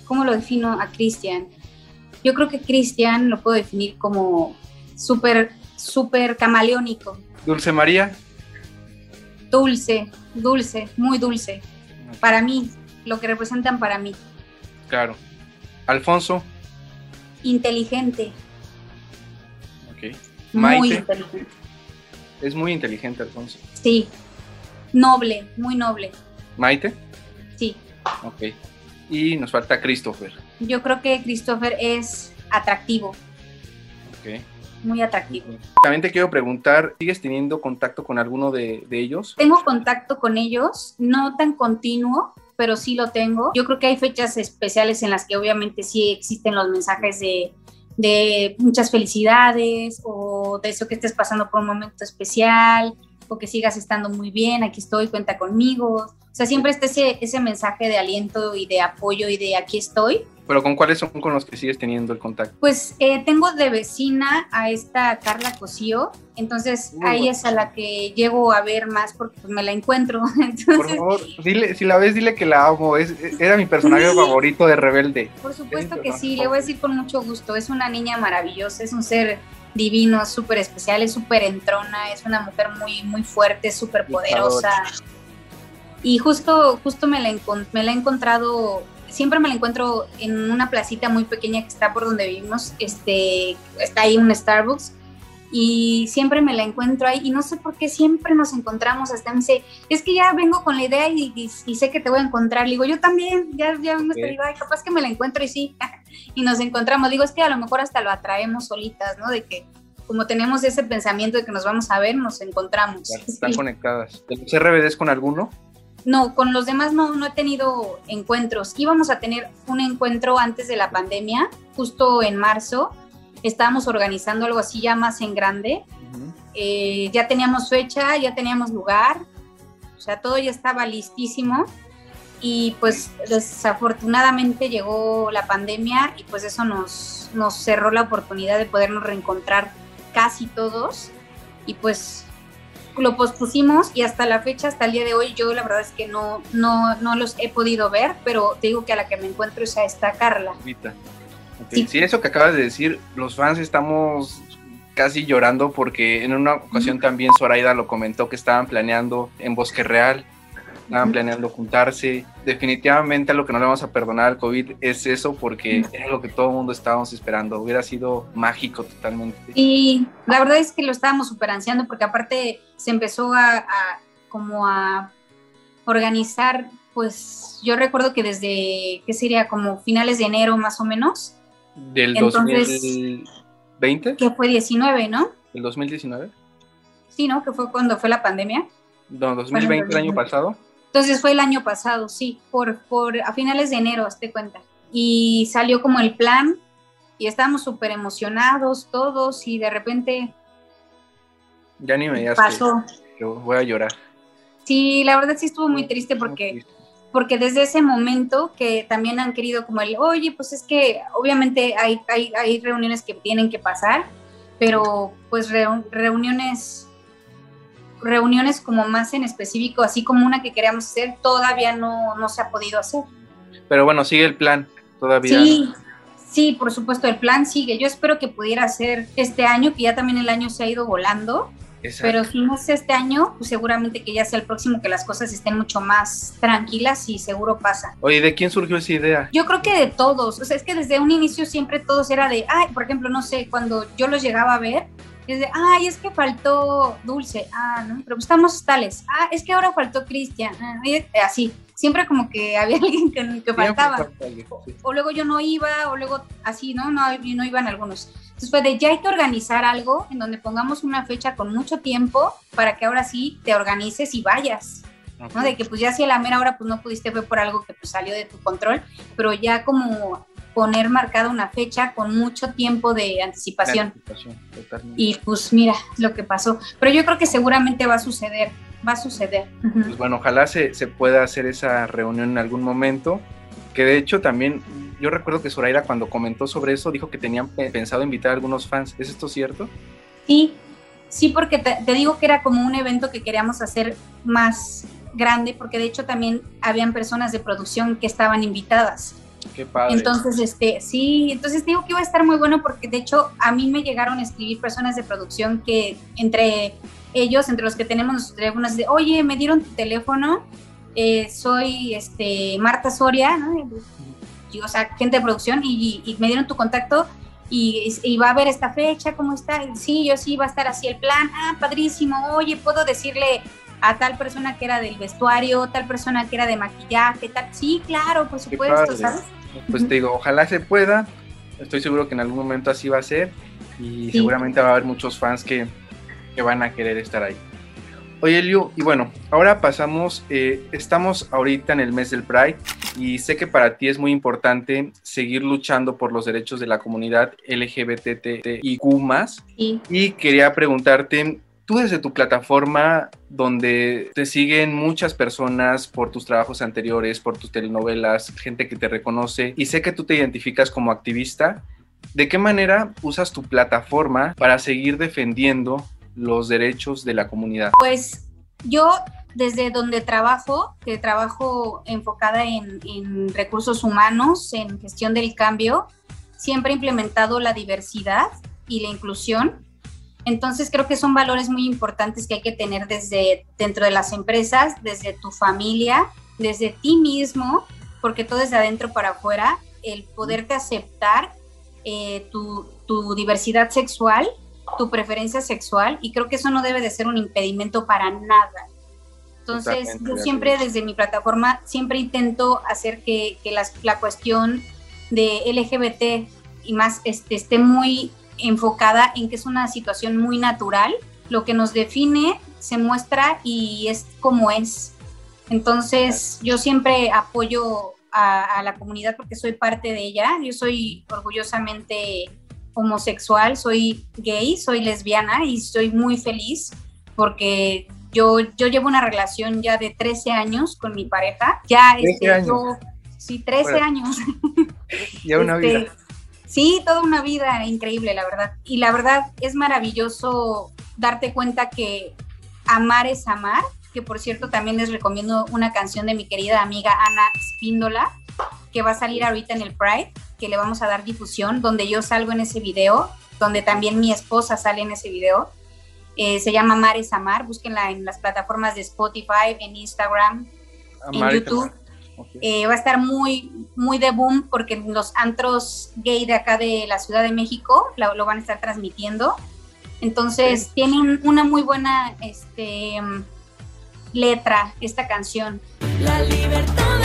¿Cómo lo defino a Cristian? Yo creo que Cristian lo puedo definir como súper, súper camaleónico. Dulce María. Dulce, dulce, muy dulce. Para mí, lo que representan para mí. Claro. Alfonso. Inteligente. Ok. Muy inteligente. Es muy inteligente, Alfonso. Sí. Noble, muy noble. Maite. Sí. Ok. Y nos falta Christopher. Yo creo que Christopher es atractivo. Ok muy atractivo. También te quiero preguntar, ¿sigues teniendo contacto con alguno de, ellos? Tengo contacto con ellos, no tan continuo, pero sí lo tengo. Yo creo que hay fechas especiales en las que obviamente sí existen los mensajes de, de muchas felicidades o de eso que estés pasando por un momento especial o que sigas estando muy bien, aquí estoy, cuenta conmigo. O sea, siempre está ese, ese mensaje de aliento y de apoyo y de aquí estoy. ¿Pero con cuáles son con los que sigues teniendo el contacto? Pues eh, tengo de vecina a esta Carla Cosío, entonces ahí es a la que llego a ver más porque pues, me la encuentro. Por favor, dile, si la ves, dile que la amo, es, era mi personaje favorito de Rebelde. Por supuesto que sí, le voy a decir con mucho gusto, es una niña maravillosa, es un ser divino, súper especial, es súper entrona, es una mujer muy, muy fuerte, súper poderosa. Y justo, justo me la, me la he encontrado, siempre me la encuentro en una placita muy pequeña que está por donde vivimos, este, está ahí un Starbucks, y siempre me la encuentro ahí. Y no sé por qué siempre nos encontramos hasta me dice es que ya vengo con la idea y, sé que te voy a encontrar. Le digo yo también ya, ya vengo esta idea capaz que me la encuentro y sí y nos encontramos. Digo es que a lo mejor hasta lo atraemos solitas no de que como tenemos ese pensamiento de que nos vamos a ver nos encontramos. Están conectadas. ¿los RBDs con alguno? No, con los demás no, no he tenido encuentros. Íbamos a tener un encuentro antes de la pandemia, justo en marzo. Estábamos organizando algo así ya más en grande. eh, ya teníamos fecha, ya teníamos lugar, o sea, todo ya estaba listísimo y pues desafortunadamente llegó la pandemia y pues eso nos, nos cerró la oportunidad de podernos reencontrar casi todos y pues lo pospusimos y hasta la fecha, hasta el día de hoy, yo la verdad es que no, no, no los he podido ver, pero te digo que a la que me encuentro es a esta Carla. Sí. sí. eso que acabas de decir, los fans estamos casi llorando porque en una ocasión también Zoraida lo comentó que estaban planeando en Bosque Real estaban planeando juntarse. Definitivamente lo que no le vamos a perdonar al COVID es eso, porque era lo que todo el mundo estábamos esperando. Hubiera sido mágico totalmente. Y la verdad es que lo estábamos super ansiando, porque aparte se empezó a, como a organizar, pues yo recuerdo que desde, ¿qué sería? Como finales de enero más o menos. Del 2020. Que fue 19, ¿no? ¿El 2019? Sí, ¿no? Que fue cuando fue la pandemia. No, 2020, el año pasado. Entonces fue el año pasado, sí, por, por a finales de enero, te cuenta. Y salió como el plan y estábamos súper emocionados todos y de repente... Ya ni me digas pasó. Que, voy a llorar. Sí, la verdad sí estuvo muy triste porque, porque desde ese momento que también han querido como el, oye, pues es que obviamente hay, hay, hay reuniones que tienen que pasar, pero pues reuniones reuniones como más en específico, así como una que queríamos hacer, todavía no, no se ha podido hacer. Pero bueno, sigue el plan todavía. Sí, sí, por supuesto, el plan sigue. Yo espero que pudiera ser este año, que ya también el año se ha ido volando. Pero si no es este año, pues seguramente que ya sea el próximo que las cosas estén mucho más tranquilas y seguro pasa. Oye, ¿de quién surgió esa idea? Yo creo que de todos. O sea, es que desde un inicio siempre todos era de, ay, por ejemplo, no sé, cuando yo los llegaba a ver, es de, ay, es que faltó Dulce, ah, ¿no? Pero estamos tales, ah, es que ahora faltó Cristian, ah, así, siempre como que había alguien que, faltaba. O, luego yo no iba, o luego así, ¿no? No, no iban algunos. Entonces fue de, ya hay que organizar algo en donde pongamos una fecha con mucho tiempo para que ahora sí te organices y vayas. ¿no? De que pues ya si a la mera hora pues no pudiste fue por algo que pues salió de tu control, pero ya como poner marcada una fecha con mucho tiempo de anticipación. y pues mira lo que pasó. Pero yo creo que seguramente va a suceder, va a suceder. Pues bueno, ojalá se, se pueda hacer esa reunión en algún momento, que de hecho también yo recuerdo que Zoraida cuando comentó sobre eso dijo que tenían pensado invitar a algunos fans. ¿Es esto cierto? Sí, sí, porque te, te, digo que era como un evento que queríamos hacer más grande, porque de hecho también habían personas de producción que estaban invitadas. Qué padre. Entonces, este, sí, entonces digo que iba a estar muy bueno porque de hecho a mí me llegaron a escribir personas de producción que entre ellos, entre los que tenemos nuestros teléfonos, de, oye, me dieron tu teléfono, eh, soy este, Marta Soria, ¿no? o sea, gente de producción, y, me dieron tu contacto y, va a haber esta fecha, ¿cómo está? Sí, yo sí, va a estar así el plan, ah, padrísimo, oye, puedo decirle a tal persona que era del vestuario, tal persona que era de maquillaje, tal. Sí, claro, por supuesto, ¿sabes? Pues te digo, ojalá se pueda. Estoy seguro que en algún momento así va a ser y seguramente va a haber muchos fans que, que, van a querer estar ahí. Oye, Liu, y bueno, ahora pasamos, eh, estamos ahorita en el mes del Pride y sé que para ti es muy importante seguir luchando por los derechos de la comunidad LGBTIQ+. Sí. Y quería preguntarte, tú desde tu plataforma donde te siguen muchas personas por tus trabajos anteriores, por tus telenovelas, gente que te reconoce y sé que tú te identificas como activista, ¿de qué manera usas tu plataforma para seguir defendiendo los derechos de la comunidad? Pues yo desde donde trabajo, que trabajo enfocada en, recursos humanos, en gestión del cambio, siempre he implementado la diversidad y la inclusión entonces creo que son valores muy importantes que hay que tener desde dentro de las empresas, desde tu familia, desde ti mismo, porque todo es de adentro para afuera, el poderte aceptar eh, tu diversidad sexual, tu preferencia sexual, y creo que eso no debe de ser un impedimento para nada. Entonces, yo siempre desde mi plataforma, siempre intento hacer que, que la cuestión de LGBT y más este, esté muy enfocada en que es una situación muy natural, lo que nos define se muestra y es como es. Entonces yo siempre apoyo a, la comunidad porque soy parte de ella, yo soy orgullosamente homosexual, soy gay, soy lesbiana y soy muy feliz porque yo, yo llevo una relación ya de 13 años con mi pareja. Ya, este, años. yo, sí, 13 años. Ya una Este, vida. Sí, toda una vida increíble, la verdad. Y la verdad es maravilloso darte cuenta que amar es amar, que por cierto también les recomiendo una canción de mi querida amiga Ana Spíndola, que va a salir ahorita en el Pride, que le vamos a dar difusión, donde yo salgo en ese video, donde también mi esposa sale en ese video. Eh, se llama Amar es Amar, búsquenla en las plataformas de Spotify, en Instagram, Amar en y YouTube. Eh, va a estar muy, muy de boom porque los antros gay de acá de la Ciudad de México lo, lo van a estar transmitiendo. Entonces, tienen una muy buena este, letra esta canción. La libertad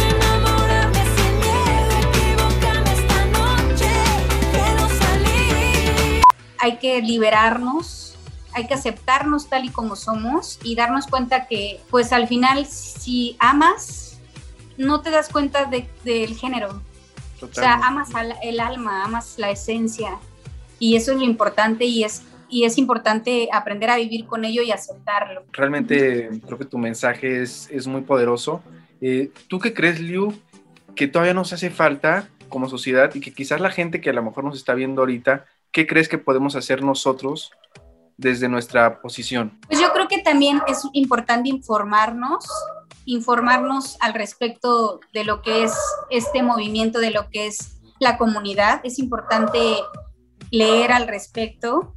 Hay que liberarnos, hay que aceptarnos tal y como somos y darnos cuenta que, pues al final, si amas, no te das cuenta de- del género. O sea, Totalmente. amas al- el alma, amas la esencia. Y eso es lo importante y es, y es importante aprender a vivir con ello y aceptarlo. Realmente creo que tu mensaje es, es muy poderoso. Eh, ¿Tú qué crees, Liu, que todavía nos hace falta como sociedad y que quizás la gente que a lo mejor nos está viendo ahorita, ¿qué crees que podemos hacer nosotros desde nuestra posición? Pues yo creo que también es importante informarnos, informarnos al respecto de lo que es este movimiento, de lo que es la comunidad. Es importante leer al respecto,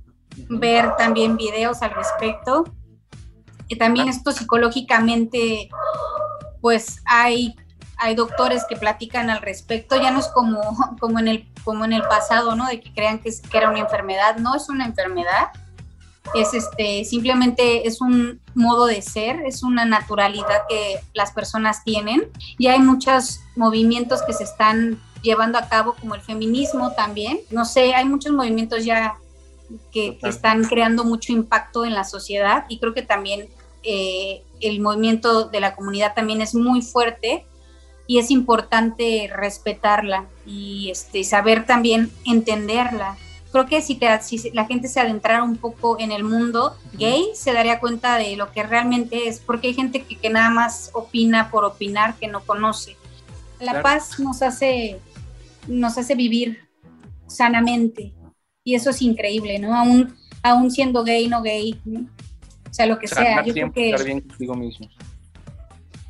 ver también videos al respecto. Y también esto psicológicamente, pues hay, hay doctores que platican al respecto, ya no es como, como, en, el, como en el pasado, ¿no? De que crean que, es- que era una enfermedad, no es una enfermedad, es este, simplemente es un modo de ser, es una naturalidad que las personas tienen. Y hay muchos movimientos que se están llevando a cabo como el feminismo también, no sé, hay muchos movimientos ya que, que están creando mucho impacto en la sociedad. Y creo que también eh, el movimiento de la comunidad también es muy fuerte y es importante respetarla y este, saber también entenderla. Creo que si, te, si la gente se adentrara un poco en el mundo gay, se daría cuenta de lo que realmente es, porque hay gente que, que nada más opina por opinar, que no conoce. La Claro. paz nos hace, nos hace vivir sanamente y eso es increíble, ¿no? Aún, aún siendo gay, no gay, ¿no? o sea, lo que sea. Sanar Yo creo tiempo, que estar bien contigo mismo.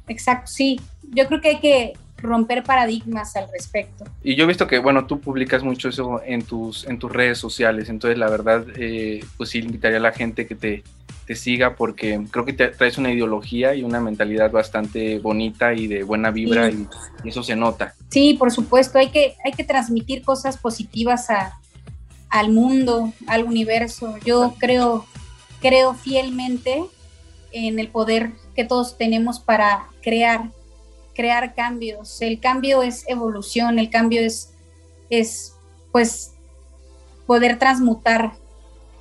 Exacto, sí. Yo creo que hay que romper paradigmas al respecto. Y yo he visto que, bueno, tú publicas mucho eso en tus, en tus redes sociales, entonces la verdad, eh, pues sí, invitaría a la gente que te, te siga porque creo que te traes una ideología y una mentalidad bastante bonita y de buena vibra Sí. y, y eso se nota. Sí, por supuesto, hay que, hay que transmitir cosas positivas a, al mundo, al universo. Yo creo, creo fielmente en el poder que todos tenemos para crear, crear cambios. El cambio es evolución, el cambio es, es pues poder transmutar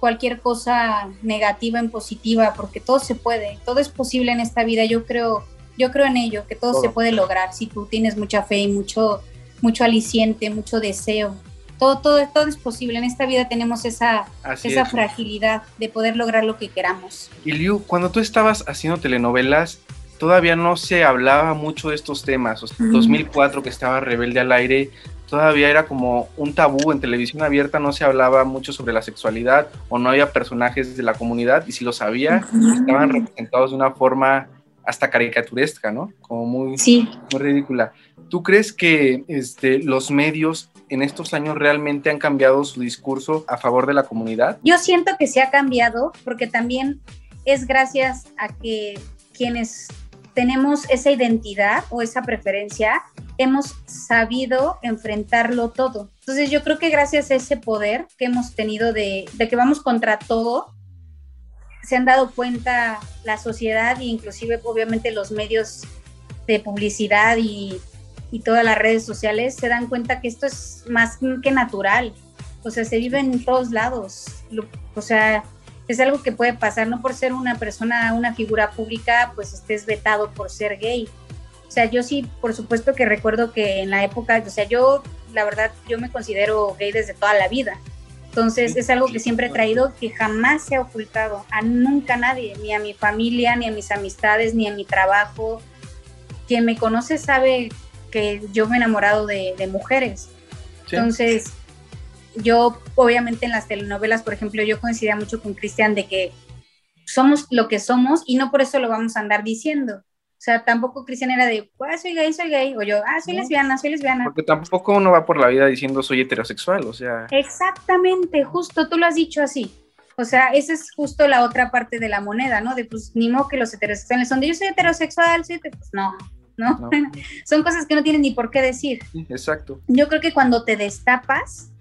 cualquier cosa negativa en positiva, porque todo se puede, todo es posible en esta vida. Yo creo, yo creo en ello, que todo, Todo. se puede lograr si tú tienes mucha fe y mucho, mucho aliciente, mucho deseo. Todo, todo, todo es posible. En esta vida tenemos esa, Así esa es. fragilidad de poder lograr lo que queramos. Y Liu, cuando tú estabas haciendo telenovelas, todavía no se hablaba mucho de estos temas. O sea, Ujú. 2004 que estaba Rebelde al aire, todavía era como un tabú en televisión abierta, no se hablaba mucho sobre la sexualidad o no había personajes de la comunidad y si lo sabía, estaban representados de una forma hasta caricaturesca, ¿no? Como muy, Sí, muy ridícula. ¿Tú crees que este, los medios en estos años realmente han cambiado su discurso a favor de la comunidad? Yo siento que se ha cambiado porque también es gracias a que quienes tenemos esa identidad o esa preferencia hemos sabido enfrentarlo todo. Entonces yo creo que gracias a ese poder que hemos tenido de, de que vamos contra todo, se han dado cuenta la sociedad e inclusive obviamente los medios de publicidad y, y todas las redes sociales se dan cuenta que esto es más que natural. O sea, se vive en todos lados. O sea, es algo que puede pasar, no por ser una persona, una figura pública, pues estés vetado por ser gay. O sea, yo sí, por supuesto que recuerdo que en la época, o sea, yo, la verdad, yo me considero gay desde toda la vida. Entonces es algo que siempre he traído que jamás se ha ocultado a nunca nadie, ni a mi familia, ni a mis amistades, ni a mi trabajo. Quien me conoce sabe que yo me he enamorado de, de mujeres. Sí. Entonces, yo obviamente en las telenovelas, por ejemplo, yo coincidía mucho con Cristian de que somos lo que somos y no por eso lo vamos a andar diciendo. O sea, tampoco Cristian era de, ah, soy gay, soy gay, o yo, ah, soy No. lesbiana, soy lesbiana. Porque tampoco uno va por la vida diciendo soy heterosexual, o sea, Exactamente, justo, tú lo has dicho así. O sea, esa es justo la otra parte de la moneda, ¿no? De pues ni modo que los heterosexuales son de yo soy heterosexual, soy heter-". pues no, ¿no? No. son cosas que no tienen ni por qué decir. exacto. Yo creo que cuando te destapas,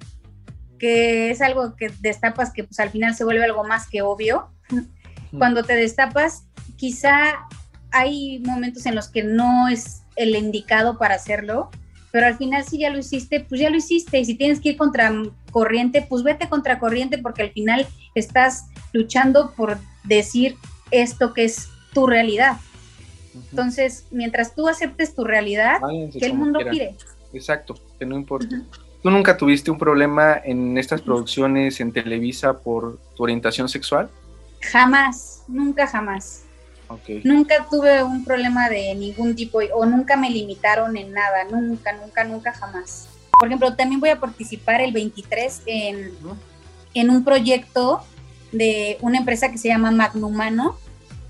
que es algo que destapas que pues al final se vuelve algo más que obvio, cuando te destapas, quizá hay momentos en los que no es el indicado para hacerlo, pero al final si ya lo hiciste, pues ya lo hiciste. Y si tienes que ir contra corriente, pues vete contra corriente porque al final estás luchando por decir esto que es tu realidad. Entonces, mientras tú aceptes tu realidad, Váyanse que el mundo quieran. gire. Exacto, que no importa. ¿Tú nunca tuviste un problema en estas producciones en Televisa por tu orientación sexual? Jamás, nunca jamás. Nunca tuve un problema de ningún tipo o nunca me limitaron en nada, nunca, nunca, nunca, jamás. Por ejemplo, también voy a participar el 23 en, en un proyecto de una empresa que se llama Magnumano,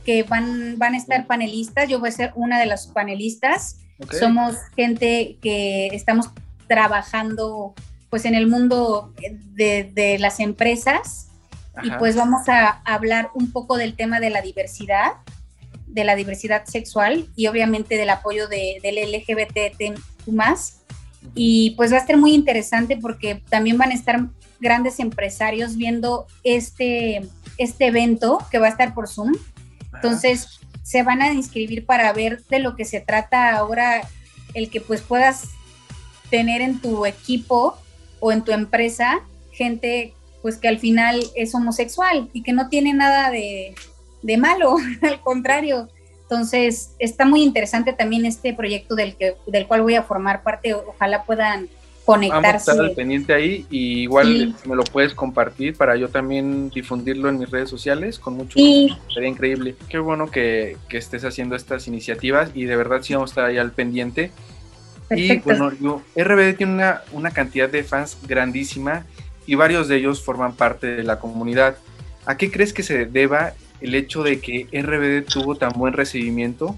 que van, van a estar panelistas, yo voy a ser una de las panelistas. Somos gente que estamos trabajando pues en el mundo de, de las empresas y pues vamos a hablar un poco del tema de la diversidad, de la diversidad sexual y obviamente del apoyo de, del LGBT más. Y pues va a estar muy interesante porque también van a estar grandes empresarios viendo este, este evento que va a estar por Zoom. Entonces se van a inscribir para ver de lo que se trata ahora, el que pues puedas tener en tu equipo o en tu empresa gente pues que al final es homosexual y que no tiene nada de, de malo, al contrario. Entonces está muy interesante también este proyecto del, que, del cual voy a formar parte, ojalá puedan Vamos a conectarse. estar al pendiente ahí y igual Sí. me lo puedes compartir para yo también difundirlo en mis redes sociales con mucho Sí. gusto. Sería increíble. Qué bueno que, que estés haciendo estas iniciativas y de verdad sí vamos a estar ahí al pendiente. Y bueno, yo, RBD tiene una, una cantidad de fans grandísima y varios de ellos forman parte de la comunidad. ¿A qué crees que se deba el hecho de que RBD tuvo tan buen recibimiento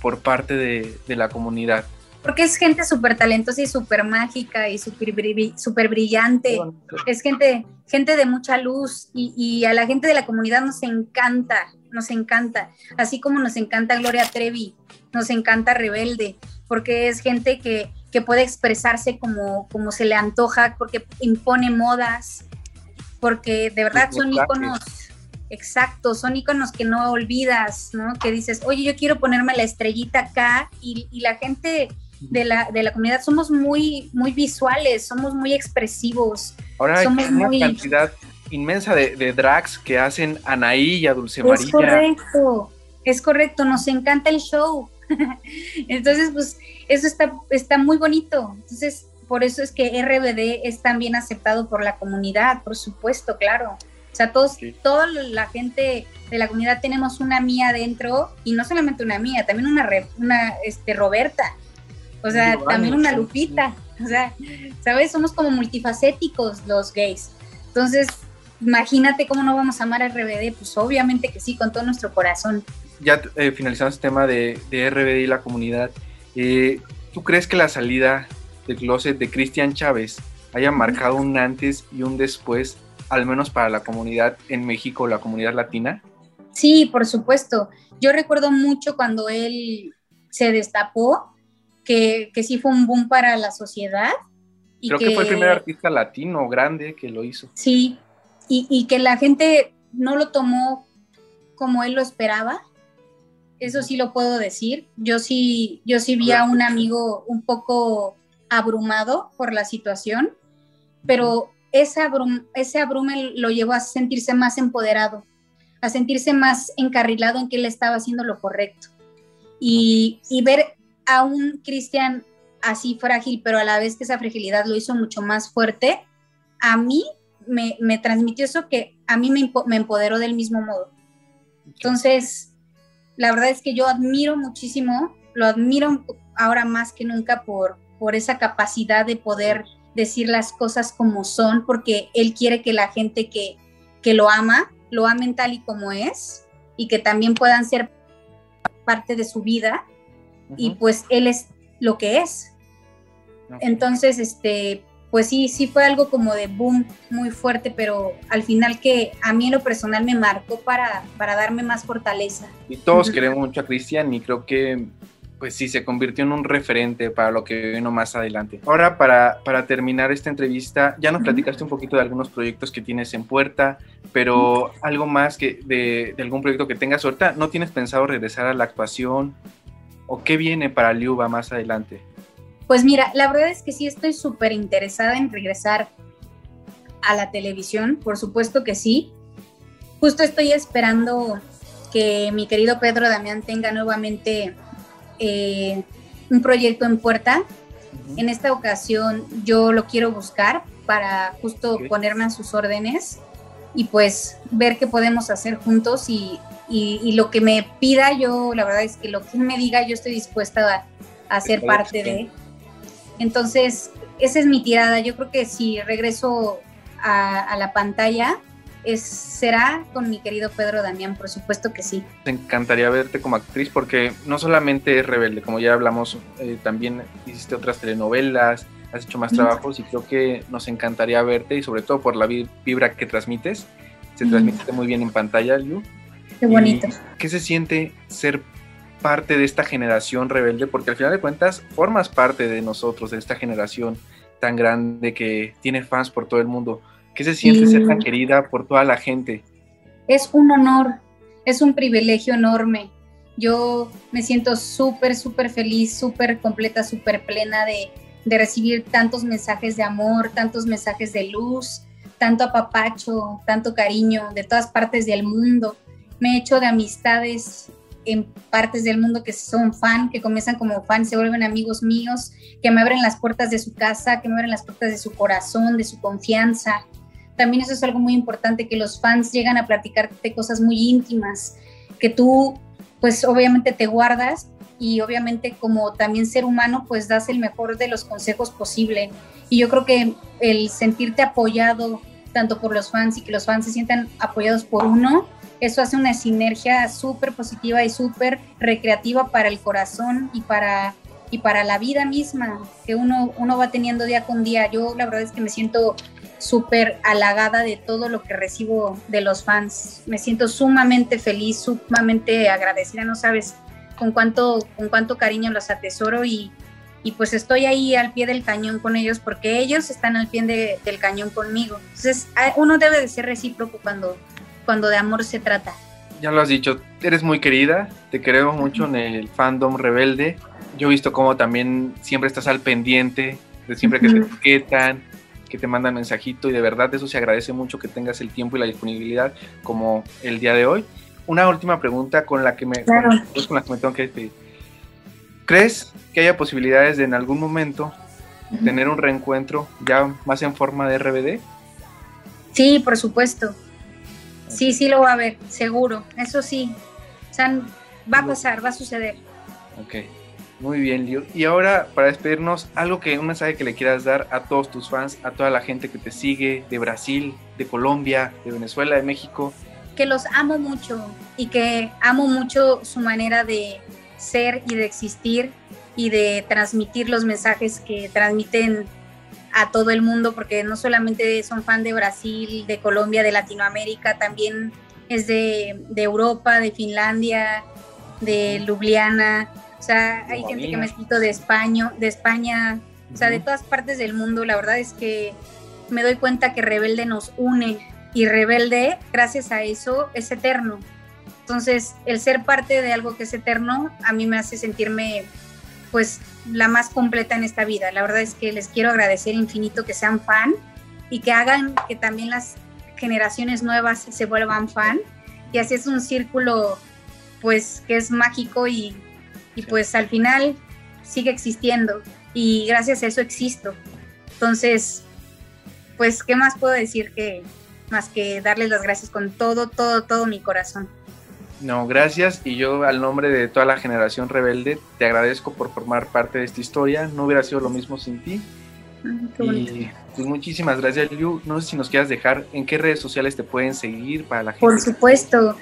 por parte de, de la comunidad? Porque es gente súper talentosa y súper mágica y súper brillante. Es gente, gente de mucha luz y, y a la gente de la comunidad nos encanta, nos encanta. Así como nos encanta Gloria Trevi, nos encanta Rebelde, porque es gente que, que puede expresarse como, como se le antoja, porque impone modas, porque de verdad son íconos. Exacto, son íconos que no olvidas, ¿no? Que dices, oye, yo quiero ponerme la estrellita acá y, y la gente de la, de la comunidad somos muy, muy visuales, somos muy expresivos. Ahora hay Somos una muy- cantidad inmensa de, de drags que hacen Anaí y a Dulce Es María. correcto, es correcto, nos encanta el show. Entonces, pues eso está, está muy bonito. Entonces, por eso es que RBD es tan bien aceptado por la comunidad, por supuesto, claro. O sea, todos, Sí. toda la gente de la comunidad tenemos una mía dentro y no solamente una mía, también una, una este, Roberta. O sea, también una sí, Lupita. O sea, ¿sabes? Somos como multifacéticos los gays. Entonces, imagínate cómo no vamos a amar a RBD. Pues obviamente que sí, con todo nuestro corazón. Ya eh, finalizando este tema de, de RBD y la comunidad, eh, ¿tú crees que la salida del closet de Cristian Chávez haya marcado un antes y un después, al menos para la comunidad en México, la comunidad latina? Sí, por supuesto. Yo recuerdo mucho cuando él se destapó, que, que sí fue un boom para la sociedad. Y Creo que, fue el primer artista latino grande que lo hizo. Sí, y, y que la gente no lo tomó como él lo esperaba. Eso sí lo puedo decir. Yo sí, yo sí vi a un amigo un poco abrumado por la situación, pero ese, abrum, ese abrume lo llevó a sentirse más empoderado, a sentirse más encarrilado en que él estaba haciendo lo correcto. Y, y ver a un Cristian así frágil, pero a la vez que esa fragilidad lo hizo mucho más fuerte, a mí me, me transmitió eso que a mí me, me empoderó del mismo modo. Entonces, la verdad es que yo admiro muchísimo, lo admiro ahora más que nunca por, por esa capacidad de poder decir las cosas como son, porque él quiere que la gente que, que lo ama, lo amen tal y como es, y que también puedan ser parte de su vida, y pues él es lo que es. Entonces, este, pues sí, sí fue algo como de boom muy fuerte, pero al final que a mí en lo personal me marcó para, para darme más fortaleza. Y todos queremos mucho a Cristian y creo que, pues sí, se convirtió en un referente para lo que vino más adelante. Ahora, para, para terminar esta entrevista, ya nos platicaste un poquito de algunos proyectos que tienes en puerta, pero algo más que de, de algún proyecto que tengas ahorita, ¿no tienes pensado regresar a la actuación? ¿O qué viene para Liuba más adelante? Pues mira, la verdad es que sí estoy súper interesada en regresar a la televisión, por supuesto que sí. Justo estoy esperando que mi querido Pedro Damián tenga nuevamente eh, un proyecto en puerta. En esta ocasión yo lo quiero buscar para justo ponerme a sus órdenes y pues ver qué podemos hacer juntos y, y- y lo que me pida yo, la verdad es que lo que me diga yo estoy dispuesta a, a ser parte de. Entonces, esa es mi tirada. Yo creo que si regreso a, a la pantalla, es, será con mi querido Pedro Damián, por supuesto que sí. Te encantaría verte como actriz porque no solamente es rebelde, como ya hablamos, eh, también hiciste otras telenovelas, has hecho más trabajos y creo que nos encantaría verte y sobre todo por la vi- vibra que transmites. Se transmite muy bien en pantalla, Liu. Qué bonito. ¿Y ¿Qué se siente ser parte de esta generación rebelde? Porque al final de cuentas formas parte de nosotros, de esta generación tan grande que tiene fans por todo el mundo. ¿Qué se siente Sí. ser tan querida por toda la gente? es un honor, es un privilegio enorme. Yo me siento súper, súper feliz, súper completa, súper plena de, de recibir tantos mensajes de amor, tantos mensajes de luz, tanto apapacho, tanto cariño de todas partes del mundo. Me he hecho de amistades en partes del mundo que son fan, que comienzan como fan, se vuelven amigos míos, que me abren las puertas de su casa, que me abren las puertas de su corazón, de su confianza. También eso es algo muy importante, que los fans llegan a platicarte cosas muy íntimas, que tú pues obviamente te guardas y obviamente como también ser humano pues das el mejor de los consejos posible. Y yo creo que el sentirte apoyado tanto por los fans y que los fans se sientan apoyados por uno, eso hace una sinergia súper positiva y súper recreativa para el corazón y para, y para la vida misma que uno, uno va teniendo día con día. Yo la verdad es que me siento súper halagada de todo lo que recibo de los fans. Me siento sumamente feliz, sumamente agradecida, no sabes con cuánto, con cuánto cariño los atesoro y, y pues estoy ahí al pie del cañón con ellos porque ellos están al pie de- del cañón conmigo. Entonces uno debe de ser recíproco cuando, cuando de amor se trata. Ya lo has dicho, eres muy querida, te queremos mucho en el fandom rebelde. Yo he visto cómo también siempre estás al pendiente, de siempre que te etiquetan, que te mandan mensajito y de verdad eso se agradece mucho que tengas el tiempo y la disponibilidad como el día de hoy. Una última pregunta con la que me, Claro. con, con la que me tengo que despedir. ¿Crees que haya posibilidades de en algún momento tener un reencuentro ya más en forma de RBD? Sí, por supuesto. Sí, sí lo va a haber, seguro. Eso sí. O sea, va a pasar, va a suceder. Ok, muy bien, Liu. Y ahora, para despedirnos, algo que, un mensaje que le quieras dar a todos tus fans, a toda la gente que te sigue, de Brasil, de Colombia, de Venezuela, de México. que los amo mucho y que amo mucho su manera de ser y de existir y de transmitir los mensajes que transmiten a todo el mundo, porque no solamente son fan de Brasil, de Colombia, de Latinoamérica, también es de, de Europa, de Finlandia, de Ljubljana, o sea, hay gente que me ha escrito de España, de España, o sea, de todas partes del mundo. La verdad es que me doy cuenta que Rebelde nos une y Rebelde, gracias a eso, es eterno. Entonces, el ser parte de algo que es eterno, a mí me hace sentirme, pues, la más completa en esta vida. La verdad es que les quiero agradecer infinito que sean fan y que hagan que también las generaciones nuevas se vuelvan fan. Y así es un círculo, pues, que es mágico y, y pues al final sigue existiendo. Y gracias a eso existo. Entonces, pues, ¿qué más puedo decir que más que darles las gracias con todo, todo, todo mi corazón? No, gracias. Y yo, al nombre de toda la generación rebelde, te agradezco por formar parte de esta historia. No hubiera sido lo mismo sin ti. Qué. Y pues muchísimas gracias, Liu. No sé si nos quieras dejar en qué redes sociales te pueden seguir para la gente. Por supuesto.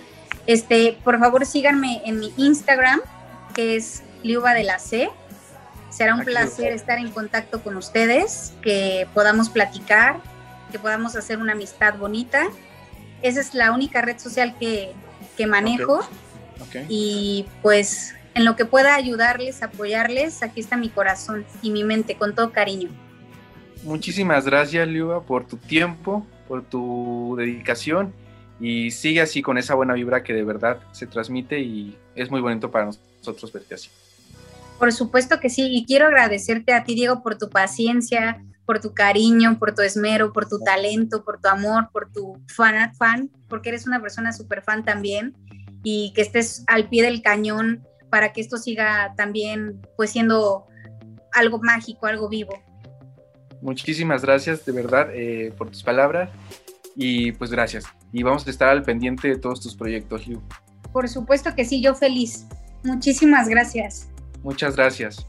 Este, por favor, síganme en mi Instagram, que es Liuba de la C. Será un Aquí placer estar en contacto con ustedes, que podamos platicar, que podamos hacer una amistad bonita. Esa es la única red social que, que manejo y pues en lo que pueda ayudarles, apoyarles, aquí está mi corazón y mi mente con todo cariño. Muchísimas gracias, Liuba, por tu tiempo, por tu dedicación y sigue así con esa buena vibra que de verdad se transmite y es muy bonito para nosotros verte así. Por supuesto que sí, y quiero agradecerte a ti, Diego, por tu paciencia, por tu cariño, por tu esmero, por tu talento, por tu amor, por tu fan, fan porque eres una persona súper fan también, y que estés al pie del cañón para que esto siga también pues siendo algo mágico, algo vivo. Muchísimas gracias de verdad eh, por tus palabras y pues gracias. Y vamos a estar al pendiente de todos tus proyectos, Liu. Por supuesto que sí, yo feliz. Muchísimas gracias. Muchas gracias.